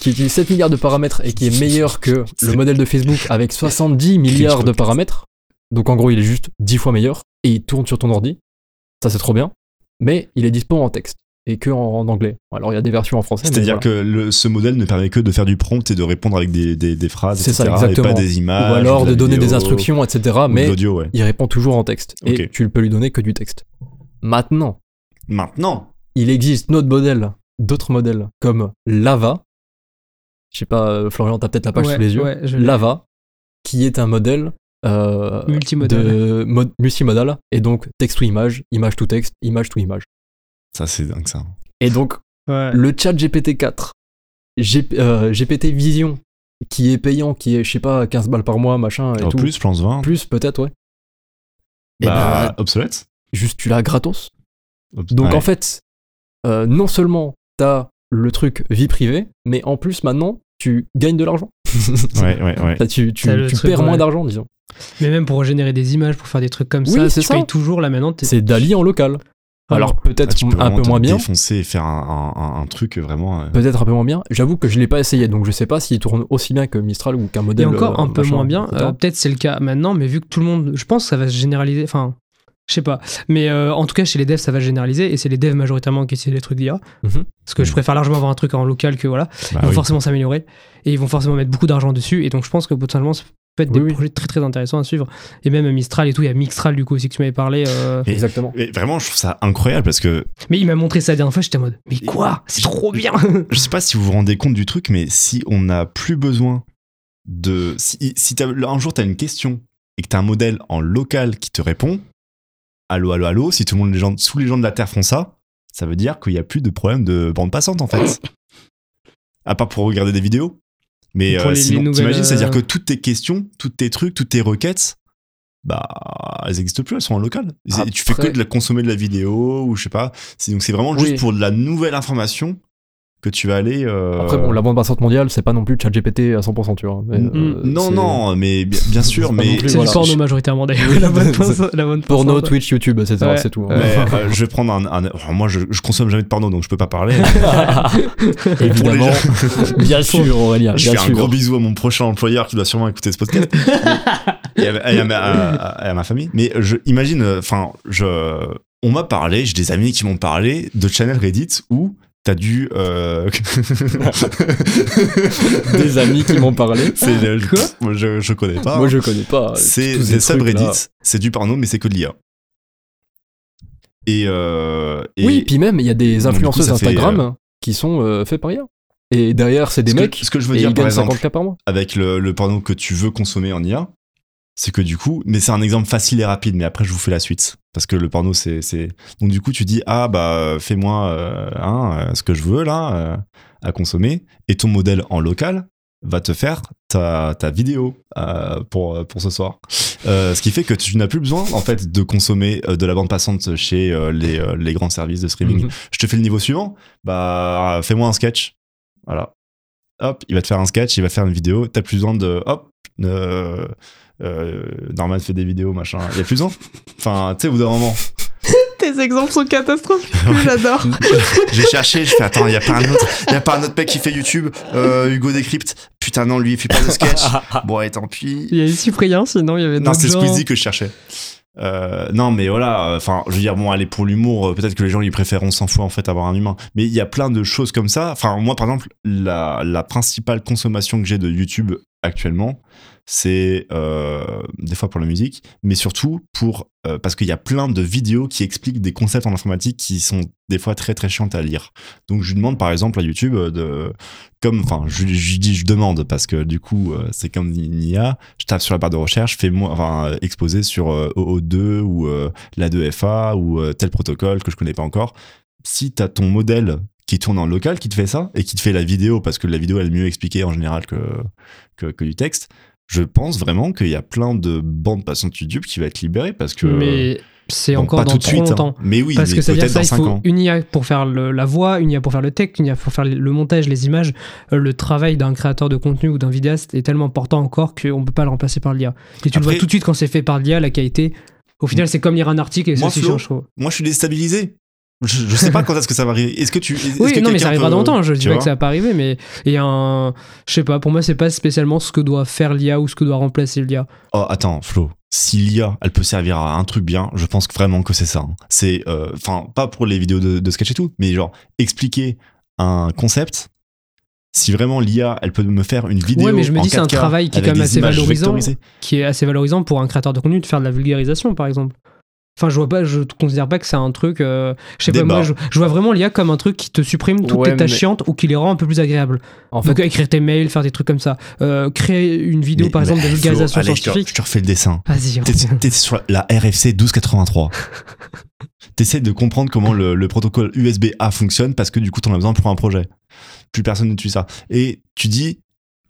qui utilise 7 milliards de paramètres et qui est meilleur que le modèle de Facebook avec 70 milliards de paramètres. Donc en gros, il est juste 10 fois meilleur et il tourne sur ton ordi. Ça, c'est trop bien. Mais il est dispo en texte et que en, en anglais. Alors il y a des versions en français. C'est-à-dire voilà. que le- ce modèle ne permet que de faire du prompt et de répondre avec des, des, des phrases, C'est ça, etc., exactement. et pas des images. Ou alors de donner des instructions, etc. ou Mais ouais. il répond toujours en texte. Et Ok. tu peux lui donner que du texte. Maintenant, Maintenant, il existe d'autres modèles, d'autres modèles comme Lava. Je sais pas, euh, Florian, t'as peut-être la page Ouais, sous les yeux. ouais. Lava, qui est un modèle euh, Multimodal. de mode multimodal et donc texte to image, image to texte, image to image. Ça c'est dingue ça. Et donc Ouais. le chat GPT-4, G- euh, GPT Vision, qui est payant, qui est je sais pas 15 balles par mois, machin et En tout. plus, je pense 20. Plus peut-être ouais. Et bah, ben, obsolète. juste tu l'as gratos. Obs- Donc ouais. en fait, euh, non seulement t'as le truc vie privée, mais en plus maintenant tu gagnes de l'argent. Ouais, ouais, ouais. Tu tu, tu truc, perds ouais. moins d'argent, disons. Mais même pour générer des images, pour faire des trucs comme Oui, ça, c'est tu ça. payes toujours là maintenant. C'est Dali en local. Alors peut-être Ah, peux un peu te moins bien, défoncer et faire un, un- un- un truc vraiment. euh, peut-être un peu moins bien. J'avoue que je l'ai pas essayé, donc je sais pas s'il tourne aussi bien que Mistral ou qu'un Et modèle. encore euh, un peu machin, moins bien. Euh, Peut-être c'est le cas maintenant, mais vu que tout le monde, je pense que ça va se généraliser. Enfin, je sais pas. Mais euh, en tout cas, chez les devs, ça va se généraliser et c'est les devs majoritairement qui essaient les trucs d'IA. Mhm. Parce que je Mhm. préfère largement avoir un truc en local que voilà. bah Ils vont oui. forcément s'améliorer et ils vont forcément mettre beaucoup d'argent dessus. Et donc, je pense que potentiellement, ça peut être des Oui, oui. projets très très intéressants à suivre. Et même Mistral et tout, il y a Mixtral du coup aussi que tu m'avais parlé. euh, Et- Exactement. Mais vraiment, je trouve ça incroyable parce que Mais il m'a montré ça la dernière fois, j'étais en mode, mais quoi? C'est trop bien je sais pas si vous vous rendez compte du truc, mais si on n'a plus besoin de. Si, si t'as- un jour tu as une question et que tu as un modèle en local qui te répond, allô, allô, allô, si tout le monde, les gens, tous les gens de la Terre font ça, ça veut dire qu'il n'y a plus de problème de bande passante en fait. À part pour regarder des vidéos. Mais euh, sinon, t'imagines, c'est-à-dire euh, que toutes tes questions, toutes tes trucs, toutes tes requêtes, bah, elles n'existent plus, elles sont en local. Et tu fais que Après- de la consommer de la vidéo ou je sais pas. Donc c'est vraiment Oui. juste pour de la nouvelle information que tu vas aller. euh, Après, bon, la bande passante mondiale, c'est pas non plus ChatGPT à 100%, tu vois. Mais, N- euh, non, non, mais bien, bien sûr, mais. C'est voilà. du porno majoritairement d'ailleurs. La bonne c'est- pensée- la bonne Porno, pensée. Twitch, YouTube, etc. Ouais. C'est tout. hein. Mais, euh, je vais prendre un. un- enfin, moi, je, je consomme jamais de porno, donc je peux pas parler. Évidemment. bien sûr, Aurélien. je bien fais un gros bisou à mon prochain employeur qui doit sûrement écouter ce podcast et, à, et à ma, à- à ma famille. Mais je imagine, euh, enfin, je, on m'a parlé, j'ai des amis qui m'ont parlé de channel Reddit où t'as dû. euh, Des amis qui m'ont parlé. C'est le- Quoi? Moi, je, je connais pas. Moi, je connais pas. c'est tous ces des subreddits, c'est du porno, mais c'est que de l'IA. Et, euh, et- Oui, puis même, il y a des coup, influenceuses fait, Instagram qui sont euh, faits par IA. Et derrière, c'est des ce que- mecs. ce que je veux dire, par exemple, 50K par mois. avec le, le porno que tu veux consommer en IA, c'est que du coup, mais c'est un exemple facile et rapide, mais après je vous fais la suite. Parce que le porno, c'est. Donc du coup, tu dis, ah bah fais-moi euh, hein, euh, ce que je veux là, euh, à consommer, et ton modèle en local va te faire ta, ta vidéo euh, pour, pour ce soir. Ce qui fait que tu n'as plus besoin en fait de consommer de la bande passante chez les, les grands services de streaming. Mhm. je te fais le niveau suivant, bah fais-moi un sketch. Voilà. Hop, il va te faire un sketch, il va faire une vidéo. T'as plus besoin de hop, euh, Norman fait des vidéos, machin. Il y a plus besoin. Enfin, tu sais, au bout d'un moment, Tes exemples sont catastrophiques, j'adore. j'ai cherché, je fais attends, il y a pas un autre, il y a pas un autre mec qui fait YouTube, euh, Hugo Décrypte. Putain non, lui il fait pas de sketch. bon, et tant pis. Il y a eu Cyprien, sinon il y avait Non, c'est. Squeezie que je cherchais. Euh, non, mais voilà, enfin, je veux dire, bon, allez, pour l'humour, peut-être que les gens, ils préfèrent, on s'en fout, en fait, avoir un humain. Mais il y a plein de choses comme ça. Enfin, moi, par exemple, la, la principale consommation que j'ai de YouTube actuellement, c'est euh, des fois pour la musique, mais surtout pour euh, parce qu'il y a plein de vidéos qui expliquent des concepts en informatique qui sont des fois très très chiantes à lire. Donc je lui demande par exemple à YouTube de comme enfin je, je dis je demande parce que du coup euh, c'est comme une IA, je tape sur la barre de recherche, fais-moi enfin euh, exposé sur euh, OO2 ou euh, l'A2FA ou euh, tel protocole que je connais pas encore. Si tu as ton modèle qui tourne en local qui te fait ça et qui te fait la vidéo parce que la vidéo elle est mieux expliquée en général que, que du texte, je pense vraiment qu'il y a plein de bandes passantes YouTube qui va être libérées parce que. Mais c'est encore dans tout de trop suite, hein. Mais oui, Parce mais que ça veut dire peut-être ça, dans il 5 faut ans. une IA pour faire le- la voix, une IA pour faire le texte, une IA pour faire le montage, les images. Euh, Le travail d'un créateur de contenu ou d'un vidéaste est tellement important encore qu'on peut pas le remplacer par l'IA. Et tu le vois tout de suite quand c'est fait par l'IA, la qualité. Au final, c'est comme lire un article et ça Moi, Flo, trouve. Moi, je suis déstabilisé. Je, je sais pas quand est-ce que ça va arriver. Est-ce que tu. Oui, que non, mais ça arrivera peut- dans longtemps. Je dis pas que ça va pas arriver, mais il y a un. Je sais pas, pour moi, c'est pas spécialement ce que doit faire l'IA ou ce que doit remplacer l'IA. Oh, attends, Flo. Si l'IA, elle peut servir à un truc bien, je pense vraiment que c'est ça. hein. C'est, euh, enfin, pas pour les vidéos de, de sketch et tout, mais genre expliquer un concept. Si vraiment l'IA, elle peut me faire une vidéo. Ouais, mais je me dis, c'est un 4K travail qui est quand même assez valorisant. vectorisées. Qui est assez valorisant pour un créateur de contenu de faire de la vulgarisation, par exemple. Enfin, je vois pas, je considère pas que c'est un truc. euh, je sais pas, moi, je, je vois vraiment l'IA comme un truc qui te supprime toutes Ouais, les tâches mais- chiantes ou qui les rend un peu plus agréables. En fait, Donc, écrire tes mails, faire des trucs comme ça. Euh, créer une vidéo, Mais- par exemple, de vulgarisation scientifique. Je te refais le dessin. Vas-y, T'es t'es sur la RFC 1283. T'essaies de comprendre comment le, le protocole USB-A fonctionne parce que du coup, t'en as besoin pour un projet. Plus personne n'utilise ça. Et tu dis,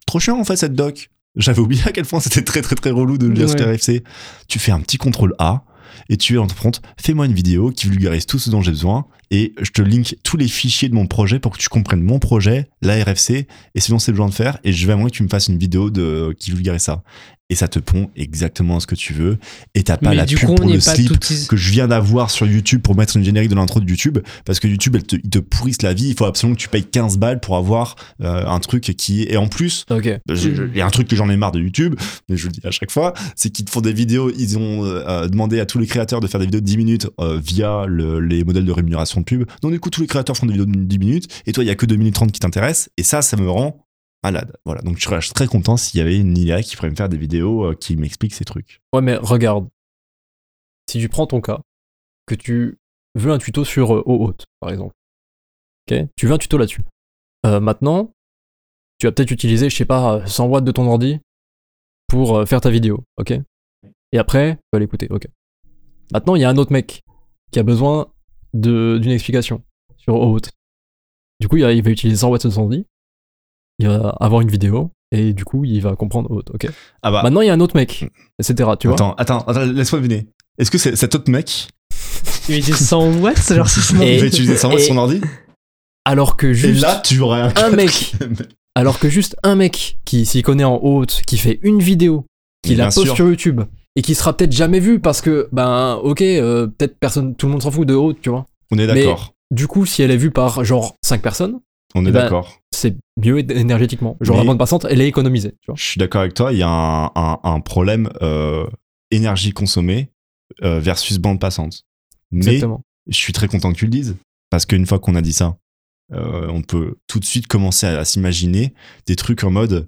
trop chiant en fait cette doc. J'avais oublié à quel point c'était très très très relou de lire sur Ouais. RFC. Tu fais un petit contrôle A et tu es en prompt, fais-moi une vidéo qui vulgarise tout ce dont j'ai besoin et je te link tous les fichiers de mon projet pour que tu comprennes mon projet, la RFC et ce dont c'est besoin de faire et je vais à moi que tu me fasses une vidéo de, qui vulgarise ça. Et ça te pond exactement ce que tu veux. Et t'as pas Mais la pub coup, pour le slip que je viens d'avoir sur YouTube pour mettre une générique de l'intro de YouTube parce que YouTube elle te, ils te pourrissent la vie. Il faut absolument que tu payes 15 balles pour avoir euh, un truc qui et en plus ok. je- je- il y a un truc que j'en ai marre de YouTube mais je le dis à chaque fois c'est qu'ils te font des vidéos ils ont euh, euh, demandé à tous les créateurs de faire des vidéos de 10 minutes euh, via le- les modèles de rémunération de pub. Donc du coup tous les créateurs font des vidéos de 10 minutes et toi il y a que 2 minutes 30 qui t'intéressent et ça ça me rend malade voilà donc je serais très content s'il y avait une IA qui pourrait me faire des vidéos euh, qui m'explique ces trucs Ouais, mais regarde. Si tu prends ton cas, que tu veux un tuto sur euh, haute, par exemple. Ok? Tu veux un tuto là-dessus. Euh, maintenant, tu vas peut-être utiliser, je sais pas, euh, 100 watts de ton ordi pour euh, faire ta vidéo. Ok? Et après, tu vas l'écouter. Ok. Maintenant, il y a un autre mec qui a besoin d'une explication sur haute. Du coup, il va utiliser 100 watts de son ordi. Il va avoir une vidéo. Et du coup, il va comprendre haute. Ok ah bah Maintenant, il y a un autre mec, etc. Tu vois attends attends, attends laisse-moi deviner est-ce que c'est cet autre mec? Il était 100 watts, genre c'est Et- il va utiliser 100 watts et- son ordi? Alors que Et juste là, tu aurais un, un mec, alors que juste un mec qui s'y connaît en haute, qui fait une vidéo, qui la poste sûr. sur YouTube et qui sera peut-être jamais vue parce que ben ok, euh, peut-être personne, tout le monde s'en fout de haute, tu vois. On est d'accord. Du coup, si elle est vue par genre 5 personnes, On est eh ben, d'accord. C'est mieux énergétiquement. Genre Mais- la bande passante, elle est économisée, tu vois. Je suis d'accord avec toi. Il y a un, un- un problème euh, énergie consommée euh, versus bande passante. Mais Exactement. je suis très content que tu le dises parce qu'une fois qu'on a dit ça, euh, on peut tout de suite commencer à, à s'imaginer des trucs en mode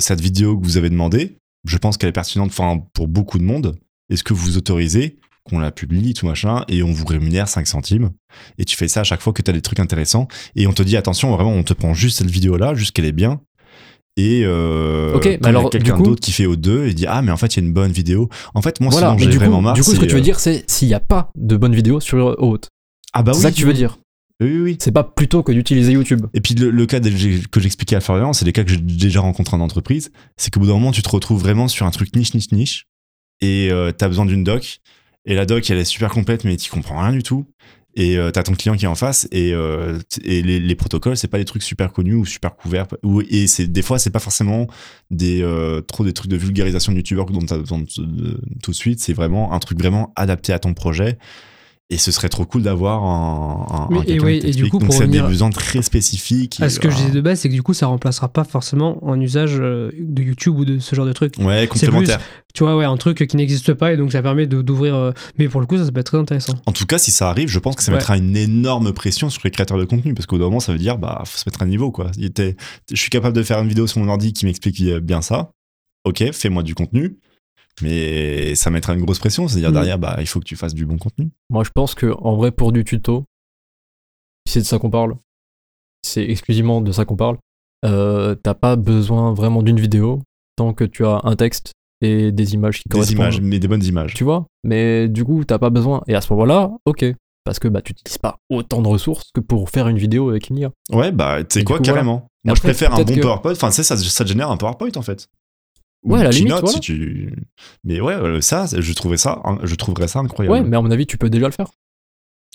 cette vidéo que vous avez demandé. Je pense qu'elle est pertinente enfin, pour beaucoup de monde. Est-ce que vous autorisez qu'on la publie, tout machin, et on vous rémunère 5 centimes Et tu fais ça à chaque fois que tu as des trucs intéressants. Et on te dit, attention, vraiment, on te prend juste cette vidéo-là, juste qu'elle est bien. Et euh, Ok, mais quand il y a alors, quelqu'un d'autre qui fait au 2 et dit, ah, mais en fait, il y a une bonne vidéo. En fait, moi, voilà, mais j'ai du vraiment coup, marre, du coup ce que c'est, tu veux euh, dire, c'est s'il n'y a pas de bonne vidéo sur haute. Ah bah c'est oui, ça que tu veux dire. Oui, oui, oui. C'est pas plutôt que d'utiliser YouTube. Et puis le, le cas que j'expliquais à Florian, c'est des cas que j'ai déjà rencontrés en entreprise. C'est qu'au bout d'un moment, tu te retrouves vraiment sur un truc niche, niche, niche. Et euh, t'as besoin d'une doc. Et la doc, elle est super complète, mais tu comprends rien du tout. Et euh, t'as ton client qui est en face. Et, euh, les, les protocoles, c'est pas des trucs super connus ou super couverts. Ou, et c'est des fois, c'est pas forcément euh, trop des trucs de vulgarisation de youtubeur dont t'as besoin tout de suite. C'est vraiment un truc vraiment adapté à ton projet. Et ce serait trop cool d'avoir un, un, un et du coup, Donc pour c'est des besoins très spécifiques. À ce que je euh, disais de base, c'est que du coup, ça remplacera pas forcément un usage euh, de YouTube ou de ce genre de truc. Ouais, complémentaire. Tu vois, ouais, un truc qui n'existe pas et donc ça permet de- d'ouvrir. euh, Mais pour le coup, ça, ça peut être très intéressant. En tout cas, si ça arrive, je pense que ça Ouais. mettra une énorme pression sur les créateurs de contenu parce qu'au moment, ça veut dire, bah, faut se mettre à niveau, quoi. Je suis capable de faire une vidéo sur mon ordi qui m'explique bien ça. Ok, fais-moi du contenu. Mais ça mettra une grosse pression. C'est-à-dire Mm. derrière, bah, il faut que tu fasses du bon contenu. Moi, je pense que en vrai, pour du tuto, c'est de ça qu'on parle, c'est exclusivement de ça qu'on parle. euh, T'as pas besoin vraiment d'une vidéo tant que tu as un texte et des images qui Des correspondent. images, mais des bonnes images. Tu vois? Mais du coup, t'as pas besoin. Et à ce moment-là, ok. Parce que bah, tu n'utilises pas autant de ressources que pour faire une vidéo avec une IA. Ouais, bah, tu sais quoi, coup, carrément. Moi, après, je préfère un bon que- PowerPoint. Enfin, ça, ça te génère un PowerPoint, en fait. Ou Ouais, à la limite, keynote, voilà. si tu... Mais ouais, euh, ça, je trouvais ça, je trouverais ça incroyable. Ouais, mais à mon avis, tu peux déjà le faire.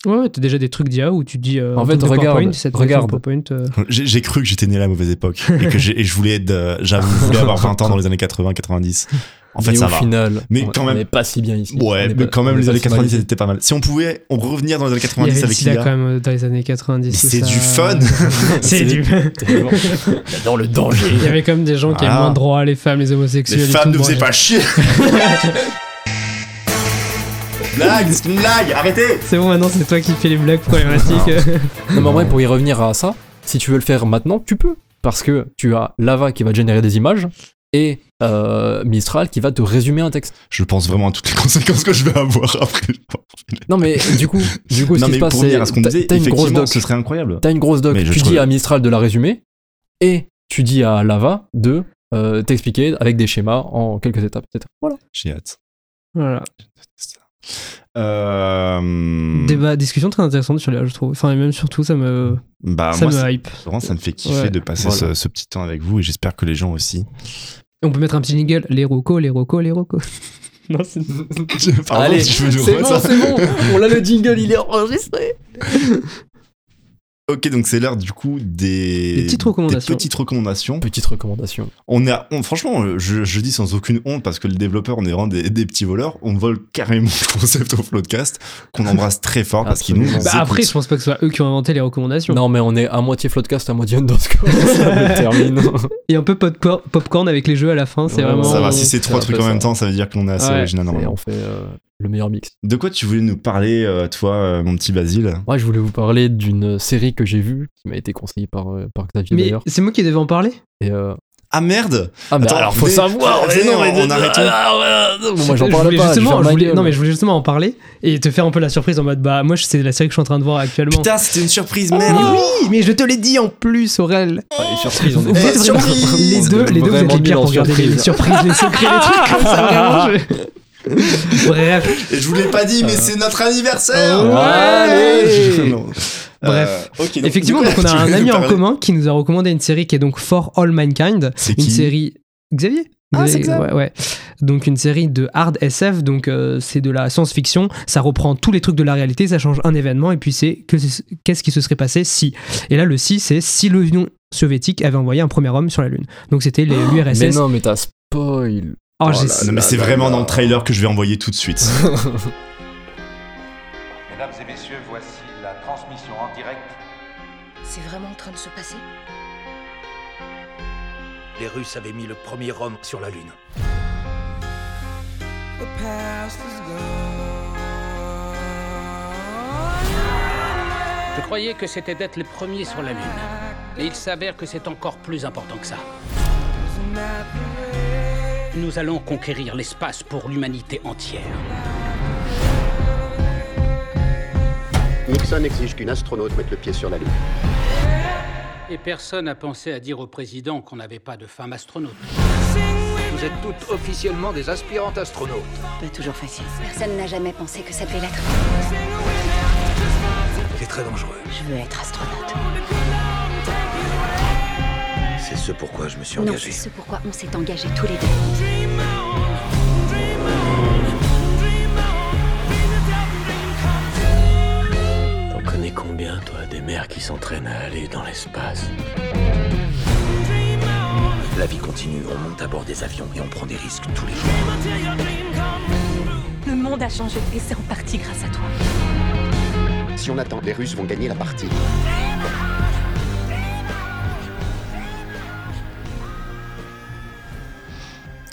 Ouais, ouais, t'as déjà des trucs d'IA où tu dis. euh, En un fait, regarde, regarde. euh, J'ai cru que j'étais né à la mauvaise époque et que et je voulais être, euh, j'avoue, avoir 20 ans dans les années 80, 90. En fait, mais ça au va. final, Mais on- quand on même- n'est pas si bien ici. Ouais, mais pas- quand même, les années si mal 90 ici. c'était pas mal. Si on pouvait on revenir dans les années Il y 90 avait avec l'IA. quand même dans les années 90. Mais tout c'est ça. du fun. C'est du. Dans le danger. Il y avait quand même des gens qui avaient moins de droits, les femmes, les homosexuels. Les femmes ne faisaient pas chier. blague, c'est une blague, arrêtez. C'est bon, maintenant c'est toi qui fais les blagues problématiques. Non, mais en vrai, pour y revenir à ça, si tu veux le faire maintenant, tu peux. Parce que tu as Lava qui va te générer des images et euh, Mistral qui va te résumer un texte. Je pense vraiment à toutes les conséquences que je vais avoir après. Non, mais du coup, du coup ce non qui mais se passe, c'est à ce qu'on t'as- une grosse effectivement, doc. ce serait incroyable. T'as une grosse doc. Mais je Tu trouve- dis à Mistral de la résumer et tu dis à Lava de euh, t'expliquer avec des schémas en quelques étapes, etc. Voilà. J'ai hâte. voilà. Euh... Débat, discussion très intéressante sur les je trouve. Enfin, et même surtout, ça me, Bah, ça moi, me hype. vraiment, ça me fait kiffer Ouais. de passer Voilà. ce, ce petit temps avec vous et j'espère que les gens aussi. On peut mettre un petit jingle. Les rocos, les rocos, les rocos. non, c'est. Allez, nous c'est bon, c'est bon. On l'a le jingle, il est enregistré. Ok, donc c'est l'heure du coup des... Des petites recommandations. des petites recommandations. Petite recommandation. On est, à- on- franchement, je, je dis sans aucune honte parce que les développeurs, on est vraiment des, des petits voleurs. On vole carrément le concept au Floodcast qu'on embrasse très fort parce qu'ils nous. Bah, après, je pense pas que ce soit eux qui ont inventé les recommandations. Non, mais on est à moitié Floodcast, à moitié underscore. ça me termine. Et un peu popcorn, avec les jeux à la fin, c'est Ouais, vraiment. Ça va, si c'est trois trucs en même temps, ça veut dire qu'on est assez Ouais, original normalement. on fait euh, le meilleur mix. De quoi tu voulais nous parler, euh, toi, euh, mon petit Basile? Moi, je voulais vous parler d'une série que j'ai vue, qui m'a été conseillée par, euh, par Xavier Mais d'ailleurs. c'est moi qui devais en parler? Et, euh, Ah merde Ah, mais Attends, alors faut savoir venez, mais non, on- mais- on arrête tout. Ah, ouais, non, Moi, j'en voulais pas. justement, je voulais- gueule. non mais je voulais justement en parler et te faire un peu la surprise en mode bah moi c'est la série que je suis en train de voir actuellement. Putain, c'était une surprise, Mais merde oui, mais je te l'ai dit en plus, Aurel. Les surprises, on est les deux, les deux, vous êtes les pires pour regarder les surprise. surprises, les secrets, les trucs comme ça. Vraiment, Bref, je vous l'ai pas dit, mais c'est notre anniversaire Ouais. Allez Oh. Bref. Euh, donc, effectivement, donc on a un ami en commun qui nous a recommandé une série qui est donc For All Mankind, une série Xavier. Ah, c'est ouais, ouais. Donc une série de hard SF, donc euh, c'est de la science-fiction, ça reprend tous les trucs de la réalité, ça change un événement et puis c'est que c'est- qu'est-ce qui se serait passé si? Et là le si c'est si l'Union soviétique avait envoyé un premier homme sur la Lune. Donc c'était les l'URSS. Mais non, mais t'as spoil. Oh, Oh j'ai- Non, mais c'est vraiment là. dans le trailer que je vais envoyer tout de suite. Mesdames et messieurs, voici la transmission en direct. C'est vraiment en train de se passer? Les Russes avaient mis le premier homme sur la Lune. Je croyais que c'était d'être les premiers sur la Lune. Mais il s'avère que c'est encore plus important que ça. Nous allons conquérir l'espace pour l'humanité entière. Nixon exige qu'une astronaute mette le pied sur la Lune. Et personne n'a pensé à dire au président qu'on n'avait pas de femme astronaute. Vous êtes toutes officiellement des aspirantes astronautes. Pas toujours facile. Personne n'a jamais pensé que ça devait l'être. C'est très dangereux. Je veux être astronaute. C'est ce pourquoi je me suis Non, engagé. c'est ce pourquoi on s'est engagés tous les deux. T'en connais combien, toi, des mères qui s'entraînent à aller dans l'espace? La vie continue, on monte à bord des avions et on prend des risques tous les jours. Le monde a changé et c'est en partie grâce à toi. Si on attend, les Russes vont gagner la partie.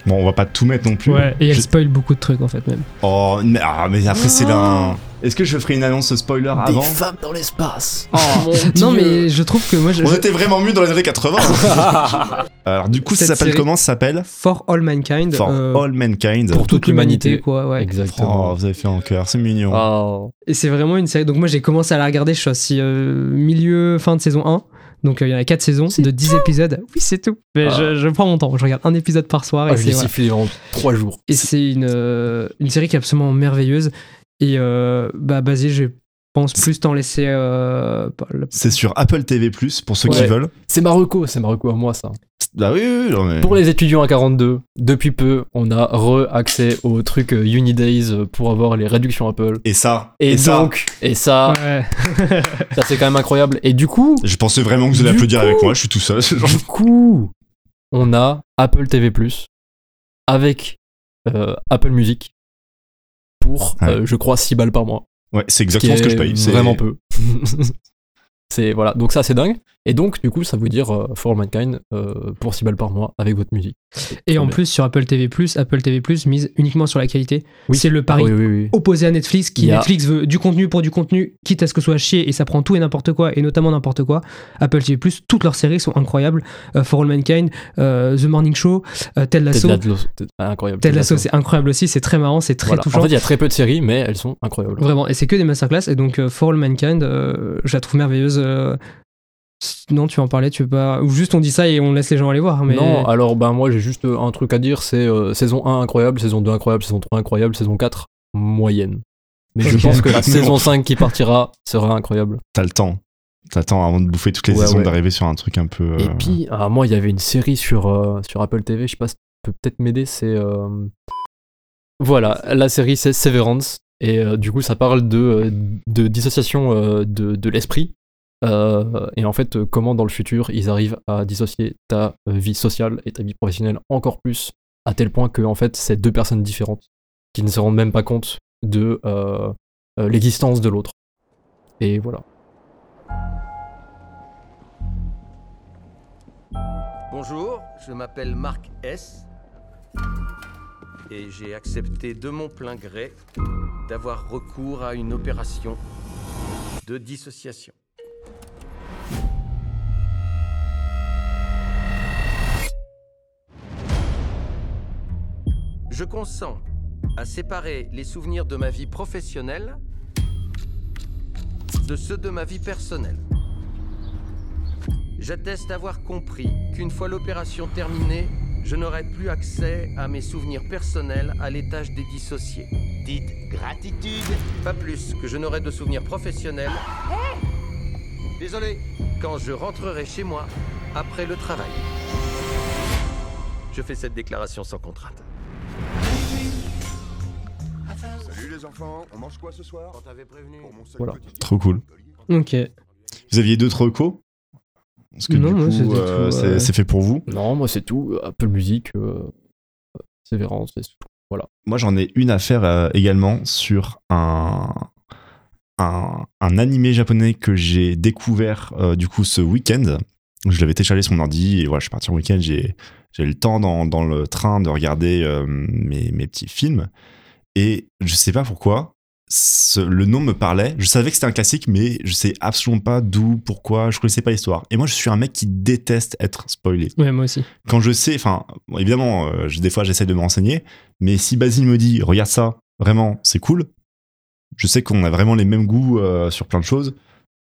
Bon, on va pas tout mettre non plus. Ouais, et elle Je- spoil beaucoup de trucs en fait même. Oh, mais, ah, mais après, c'est là. Est-ce que je ferai une annonce spoiler avant femmes dans l'espace. non mais je trouve que moi je, On je- était vraiment mieux dans les années 80. Alors, du coup, ça s'appelle série- comment? Ça s'appelle For All Mankind For euh, All Mankind. Pour toute l'humanité. quoi, ouais. Exactement. Oh, vous avez fait en cœur, c'est mignon. Oh. Et c'est vraiment une série. Donc moi j'ai commencé à la regarder, je suis assis euh, milieu, fin de saison 1. Donc euh, il y en a 4 saisons de 10 épisodes. Oui, c'est tout. Mais Ah. je, je prends mon temps. Je regarde un épisode par soir. Ah, et je c'est l'ai voilà. sifflé en 3 jours. Et c'est une, euh, une série qui est absolument merveilleuse. Et euh, bah, Basile, je pense plus t'en laisser. euh, C'est sur Apple TV, pour ceux qui veulent. C'est Marocco, c'est Marocco à moi ça. Bah oui, non, mais- Pour les étudiants à 42, depuis peu, on a re-accès au truc euh, Unidays euh, pour avoir les réductions Apple. Et ça, Et, ça, donc, et ça, Ouais. ça c'est quand même incroyable. Et du coup, je pensais vraiment que vous allez applaudir coup- avec moi, je suis tout seul. Du coup, on a Apple TV+, avec euh, Apple Music pour, Ouais. euh, je crois, 6 balles par mois. Ouais, c'est exactement ce que je paye. C'est Vraiment peu. c'est voilà, donc ça c'est dingue. Et donc du coup ça veut dire euh, For All Mankind euh, pour 6 balles par mois avec votre musique. Et en bien. plus, sur Apple TV, Apple TV mise uniquement sur la qualité. Oui. C'est le pari Ah oui, oui, oui. opposé à Netflix, qui a- Netflix veut du contenu pour du contenu, quitte à ce que ce soit chier et ça prend tout et n'importe quoi, et notamment n'importe quoi. Apple TV, toutes leurs séries sont incroyables. Euh, For All Mankind, The Morning Show, euh, Ted Lasso. Ted Lasso, Ted- ah, incroyable. Ted Lasso, c'est incroyable aussi, c'est très marrant, c'est très Voilà. touchant. En fait, il y a très peu de séries, mais elles sont incroyables. Vraiment, et c'est que des masterclass. Et donc, For All Mankind, je la trouve merveilleuse. Non, tu veux en parler, tu veux pas. Ou juste on dit ça et on laisse les gens aller voir. Mais... Non, alors ben moi j'ai juste euh, un truc à dire, c'est euh, saison 1 incroyable, saison 2 incroyable, saison 3 incroyable, saison 4 moyenne. Mais je pense que la saison 5 qui partira sera incroyable. T'as le temps. T'as le temps avant de bouffer toutes les Ouais, saisons ouais. d'arriver sur un truc un peu. Et euh, puis, ah, moi il y avait une série sur, euh, sur Apple TV, je sais pas si tu peux peut-être m'aider, c'est... euh, Voilà, la série c'est Severance, et euh, du coup ça parle de, de dissociation euh, de, de l'esprit. Euh, et en fait, comment dans le futur ils arrivent à dissocier ta euh, vie sociale et ta vie professionnelle encore plus, à tel point que en fait c'est deux personnes différentes qui ne se rendent même pas compte de euh, l'existence de l'autre. Et voilà. Bonjour, je m'appelle Marc S. Et j'ai accepté de mon plein gré d'avoir recours à une opération de dissociation. Je consens à séparer les souvenirs de ma vie professionnelle de ceux de ma vie personnelle. J'atteste avoir compris qu'une fois l'opération terminée, je n'aurai plus accès à mes souvenirs personnels à l'étage des dissociés. Dites gratitude. Pas plus que je n'aurai de souvenirs professionnels. Désolé. Quand je rentrerai chez moi après le travail. Je fais cette déclaration sans contrainte. Les enfants, on mange quoi ce soir On t'avait prévenu. Pour mon seul Voilà. petit- Trop cool. Ok. Vous aviez d'autres recos Parce que Non, du moi, coup, euh, c'est fait pour vous. Non, moi c'est tout. Apple Music, euh, Severance, c'est tout. Voilà. Moi, j'en ai une à faire euh, également sur un, un, un animé japonais que j'ai découvert euh, du coup ce week-end. Je l'avais téléchargé sur mon ordi et voilà, je suis parti en week-end. J'ai le temps dans, dans le train de regarder euh, mes, mes petits films. Et je sais pas pourquoi, ce- le nom me parlait. Je savais que c'était un classique, mais je sais absolument pas d'où, pourquoi. Je connaissais pas l'histoire. Et moi, je suis un mec qui déteste être spoilé Ouais, moi aussi. quand je sais, enfin, bon, évidemment, euh, je- des fois j'essaie de me renseigner, mais si Basile me dit, regarde ça, vraiment, c'est cool, je sais qu'on a vraiment les mêmes goûts euh, sur plein de choses.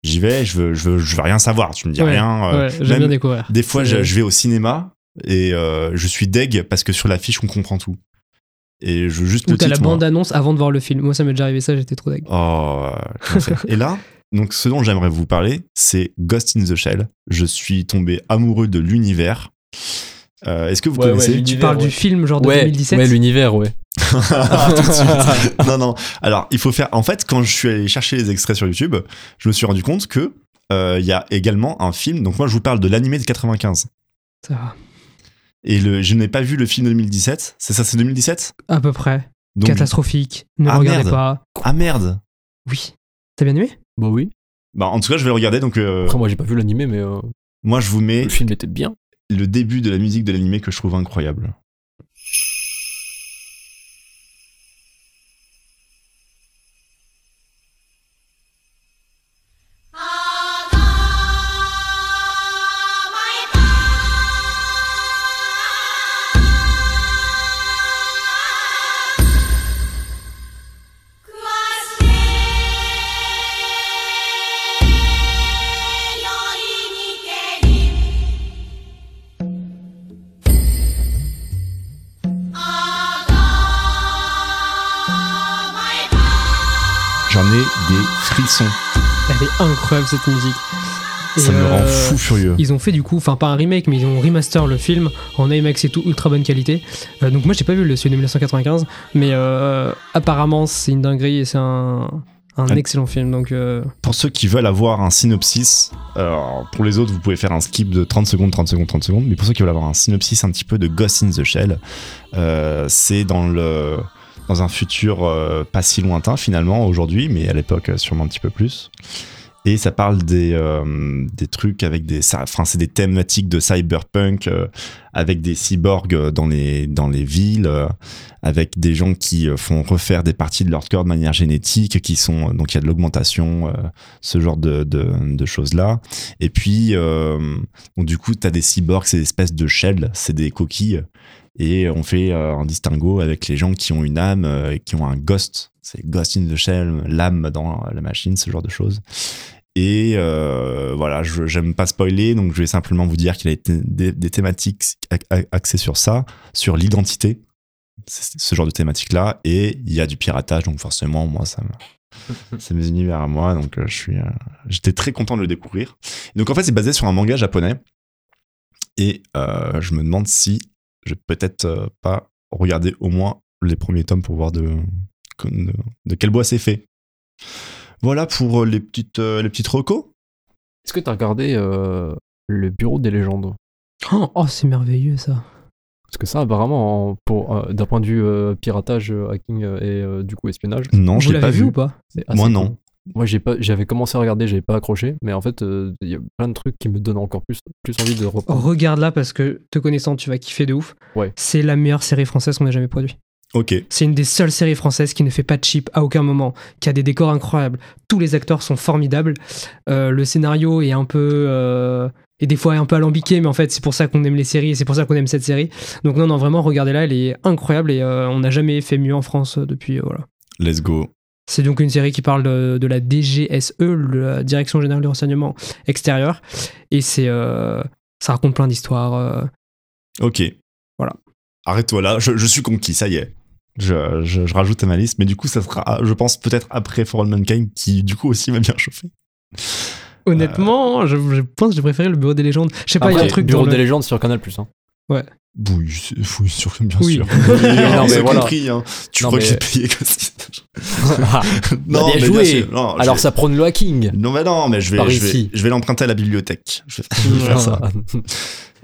J'y vais, je veux, je veux, je veux rien savoir, tu me dis Ouais, rien. euh, ouais, j'aime bien découvrir. Des fois, je, je vais au cinéma et euh, je suis deg parce que sur l'affiche, on comprend tout. Et je veux juste Ou le la titre, moi. bande-annonce avant de voir le film. Moi, ça m'est déjà arrivé ça, j'étais trop deg. Oh, et là, donc ce dont j'aimerais vous parler, c'est Ghost in the Shell. Je suis tombé amoureux de l'univers. Euh, Est-ce que vous Ouais, ouais, connaissez l'univers, Tu parles ouais. du film genre de ouais, 2017 ouais, l'univers, ouais. Non, non. Alors, il faut faire. En fait, quand je suis allé chercher les extraits sur YouTube, je me suis rendu compte que euh, il y a également un film. Donc, moi, je vous parle de l'animé de 95. Ça va. Et le, je n'ai pas vu le film de 2017. C'est ça, c'est 2017 À peu près. Donc, Catastrophique. Ne Ah, regardez merde. pas. Ah merde. Oui. T'as bien aimé? Bah oui. Bah, en tout cas, je vais le regarder. Donc, euh, Après, moi j'ai pas vu l'animé, mais euh, moi, je vous mets le film était bien. le début de la musique de l'animé que je trouve incroyable. Incroyable cette musique. Et, Ça me euh, rend fou furieux. Ils ont fait du coup, enfin pas un remake, mais ils ont remaster le film en IMAX et tout, ultra bonne qualité. Euh, donc moi j'ai pas vu le celui de 1995, mais euh, apparemment c'est une dinguerie et c'est un, Un excellent film. Donc, Pour ceux qui veulent avoir un synopsis, alors pour les autres, vous pouvez faire un skip de 30 secondes, 30 secondes, 30 secondes, mais pour ceux qui veulent avoir un synopsis un petit peu de Ghost in the Shell, c'est dans le dans un futur pas si lointain finalement aujourd'hui, mais à l'époque sûrement un petit peu plus. Et ça parle des, euh, des trucs avec des. Enfin, c'est des thématiques de cyberpunk euh, avec des cyborgs euh, dans les, dans les villes, avec des gens qui font refaire des parties de leur corps de manière génétique, qui sont. Donc, il y a de l'augmentation, ce genre de, de, de choses-là. Et puis, du coup, tu as des cyborgs, c'est des espèces de shells, c'est des coquilles. Et on fait un distinguo avec les gens qui ont une âme, qui ont un ghost. C'est ghost in the shell, l'âme dans la machine, ce genre de choses. Et euh, voilà, je j'aime pas spoiler, donc je vais simplement vous dire qu'il a été des, des thématiques axées sur ça, sur l'identité, ce genre de thématique-là, et il y a du piratage, donc forcément, moi, ça me, c'est mes univers à moi, donc euh, je suis, euh, j'étais très content de le découvrir. Donc en fait, c'est basé sur un manga japonais, et euh, je me demande si je vais peut-être pas regarder au moins les premiers tomes pour voir de, de, de quel bois c'est fait. Voilà pour euh, les petites, euh, les petites recos. Est-ce que t'as regardé euh, le bureau des légendes? Oh, oh, c'est merveilleux ça. Parce que ça, apparemment, pour euh, d'un point de vue euh, piratage, hacking et euh, du coup espionnage. Non, Vous je l'ai l'avez pas vu vu. ou pas? Moi, cool. non. Moi, j'ai pas, j'avais commencé à regarder, j'avais pas accroché, mais en fait, euh, il y a plein de trucs qui me donnent encore plus, plus envie de reprendre. Regarde là parce que te connaissant, tu vas kiffer de ouf. Ouais. C'est la meilleure série française qu'on ait jamais produite. C'est une des seules séries françaises qui ne fait pas de cheap à aucun moment, qui a des décors incroyables. Tous les acteurs sont formidables. Euh, le scénario est un peu. euh, et des fois un peu alambiqué, mais en fait, c'est pour ça qu'on aime les séries et c'est pour ça qu'on aime cette série. Donc, non, non, vraiment, regardez-la, elle est incroyable et euh, on n'a jamais fait mieux en France depuis. voilà. Let's go. C'est donc une série qui parle de, de la DGSE, la Direction Générale du Renseignement Extérieur. Et c'est. ça raconte plein d'histoires. Ok. Voilà. Arrête-toi là, je, je suis conquis, ça y est. Je, je- je rajoute à ma liste, mais du coup, ça sera, je pense, peut-être après For All Mankind, qui du coup aussi m'a bien chauffé. Honnêtement, je, je pense que j'ai préféré le Bureau des légendes. Je sais pas, il y a un truc bureau dans des le- légendes sur Canal Plus. Hein. Oui, c'est- oui, sûr, bien Oui. sûr. non, mais c'est voilà. compris, hein. Tu Non, crois mais- que j'ai payé comme ça Bah, bien mais joué. sûr. Non, Alors vais- ça prône le hacking. Non, mais non, mais je vais, je vais, ici. je vais l'emprunter à la bibliothèque. Je vais, je vais faire ça.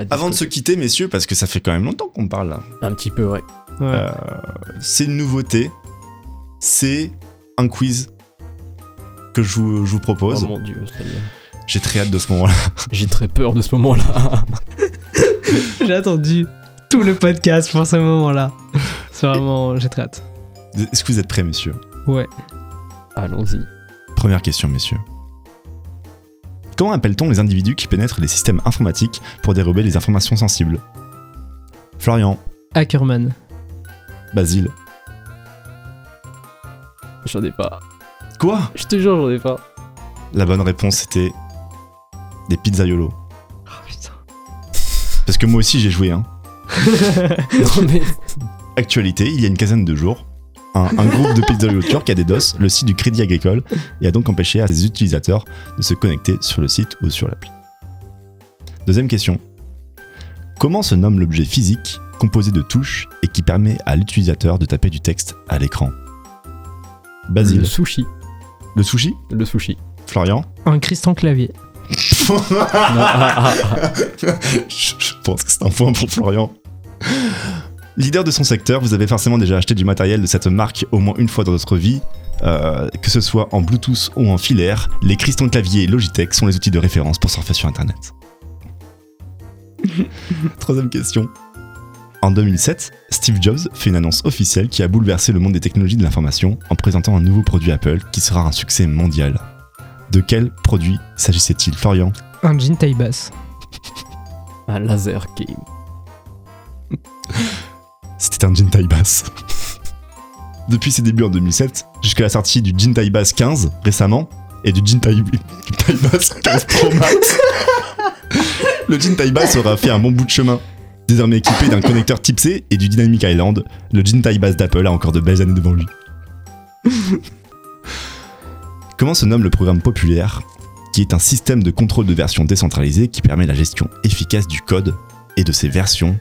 Avant de se quitter, messieurs, parce que ça fait quand même longtemps qu'on parle là. Un petit peu, ouais. Ouais. Euh, c'est une nouveauté. C'est un quiz que je vous, je vous Oh propose. mon dieu, ça y est. J'ai très hâte de ce moment-là. J'ai très peur de ce moment-là. J'ai attendu tout le podcast pour ce moment-là. C'est vraiment. J'ai très hâte. Est-ce que vous êtes prêts, messieurs? Ouais. Allons-y. Première question, messieurs. Comment appelle-t-on les individus qui pénètrent les systèmes informatiques pour dérober les informations sensibles? Florian, Ackerman. Basile. J'en ai pas. Quoi? Je te jure, j'en ai pas. La bonne réponse était des pizzaiolo. Oh putain. Parce que moi aussi j'ai joué, hein. Non, mais... Actualité, il y a une quinzaine de jours, un, un groupe de pizzaiolo turcs a DDoS le site du Crédit Agricole et a donc empêché à ses utilisateurs de se connecter sur le site ou sur l'appli. Deuxième question. Comment se nomme l'objet physique composé de touches et qui permet à l'utilisateur de taper du texte à l'écran Basile. Le sushi. Le sushi? Le sushi. Florian? Un Christian Clavier. Non, ah, ah, ah. je, je pense que c'est un point pour Florian. Leader de son secteur, vous avez forcément déjà acheté du matériel de cette marque au moins une fois dans votre vie. Euh, que ce soit en Bluetooth ou en filaire, les cristons de clavier Logitech sont les outils de référence pour surfer sur Internet. Troisième question. En 2007, Steve Jobs fait une annonce officielle qui a bouleversé le monde des technologies de l'information en présentant un nouveau produit Apple qui sera un succès mondial. De quel produit s'agissait-il, Florian? Un jean taille basse. Un laser game. C'était un jean taille basse. Depuis ses débuts en 2007, jusqu'à la sortie du jean taille basse 15 récemment, et du jean taille, basse 15 Pro Max, le jean taille basse aura fait un bon bout de chemin. Désormais équipé d'un connecteur type C et du Dynamic Island, le jean taille basse d'Apple a encore de belles années devant lui. Comment se nomme le programme populaire qui est un système de contrôle de version décentralisé qui permet la gestion efficace du code et de ses versions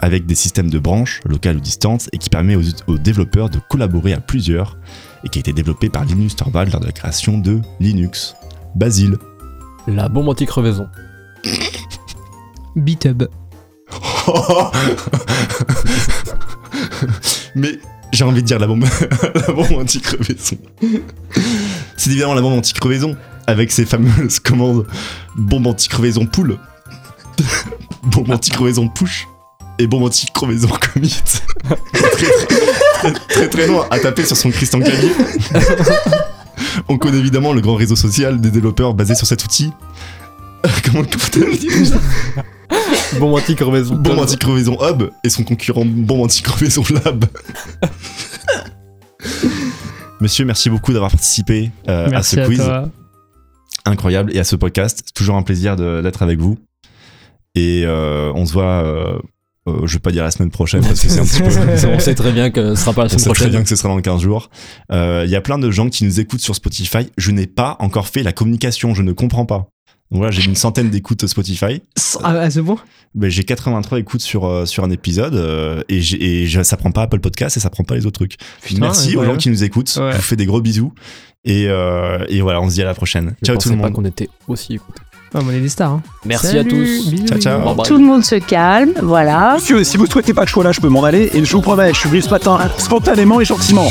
avec des systèmes de branches, locales ou distantes, et qui permet aux, aux développeurs de collaborer à plusieurs, et qui a été développé par Linus Torvald lors de la création de Linux. Basile. La bombe anti-crevaison. BitHub. Mais j'ai envie de dire la bombe, la bombe anti-crevaison. C'est évidemment la bombe anti-crevaison, avec ses fameuses commandes bombe anti-crevaison poule, bombe anti-crevaison push et bombe anti-crevaison commit. très, très, très, loin à taper sur son Christian clavier. On connaît évidemment le grand réseau social des développeurs basé sur cet outil. Comment le dit Bombe anti-crevaison. Bombe anti-crevaison Hub et son concurrent Bombe anti-crevaison Lab. Monsieur, merci beaucoup d'avoir participé euh, à ce à quiz. toi. Incroyable. Et à ce podcast. C'est toujours un plaisir de- d'être avec vous. Et euh, on se voit, euh, euh, je vais pas dire la semaine prochaine parce que c'est un petit peu. On sait très bien que ce sera pas la On semaine sait très bien que ce sera dans 15 jours. Euh, Il y a plein de gens qui nous écoutent sur Spotify. Je n'ai pas encore fait la communication, je ne comprends pas. Donc voilà, j'ai une centaine d'écoutes Spotify. À, à ce point Ben, j'ai 83 écoutes sur, euh, sur un épisode euh, et, et je- ça prend pas Apple Podcast et ça prend pas les autres trucs. Putain, Merci aux gens qui nous écoutent. Ouais. Je vous fais des gros bisous. Et, euh, et voilà, on se dit à la prochaine. Je Ciao tout pensais le pas monde. qu'on était aussi écoutés. Ah, on est des stars. Hein. Merci Salut, à tous. bisous, Ciao, ciao. Tout le monde se calme, voilà. Monsieur, si vous souhaitez pas de choix là, je peux m'en aller et je vous promets, je suis venu ce matin spontanément et gentiment.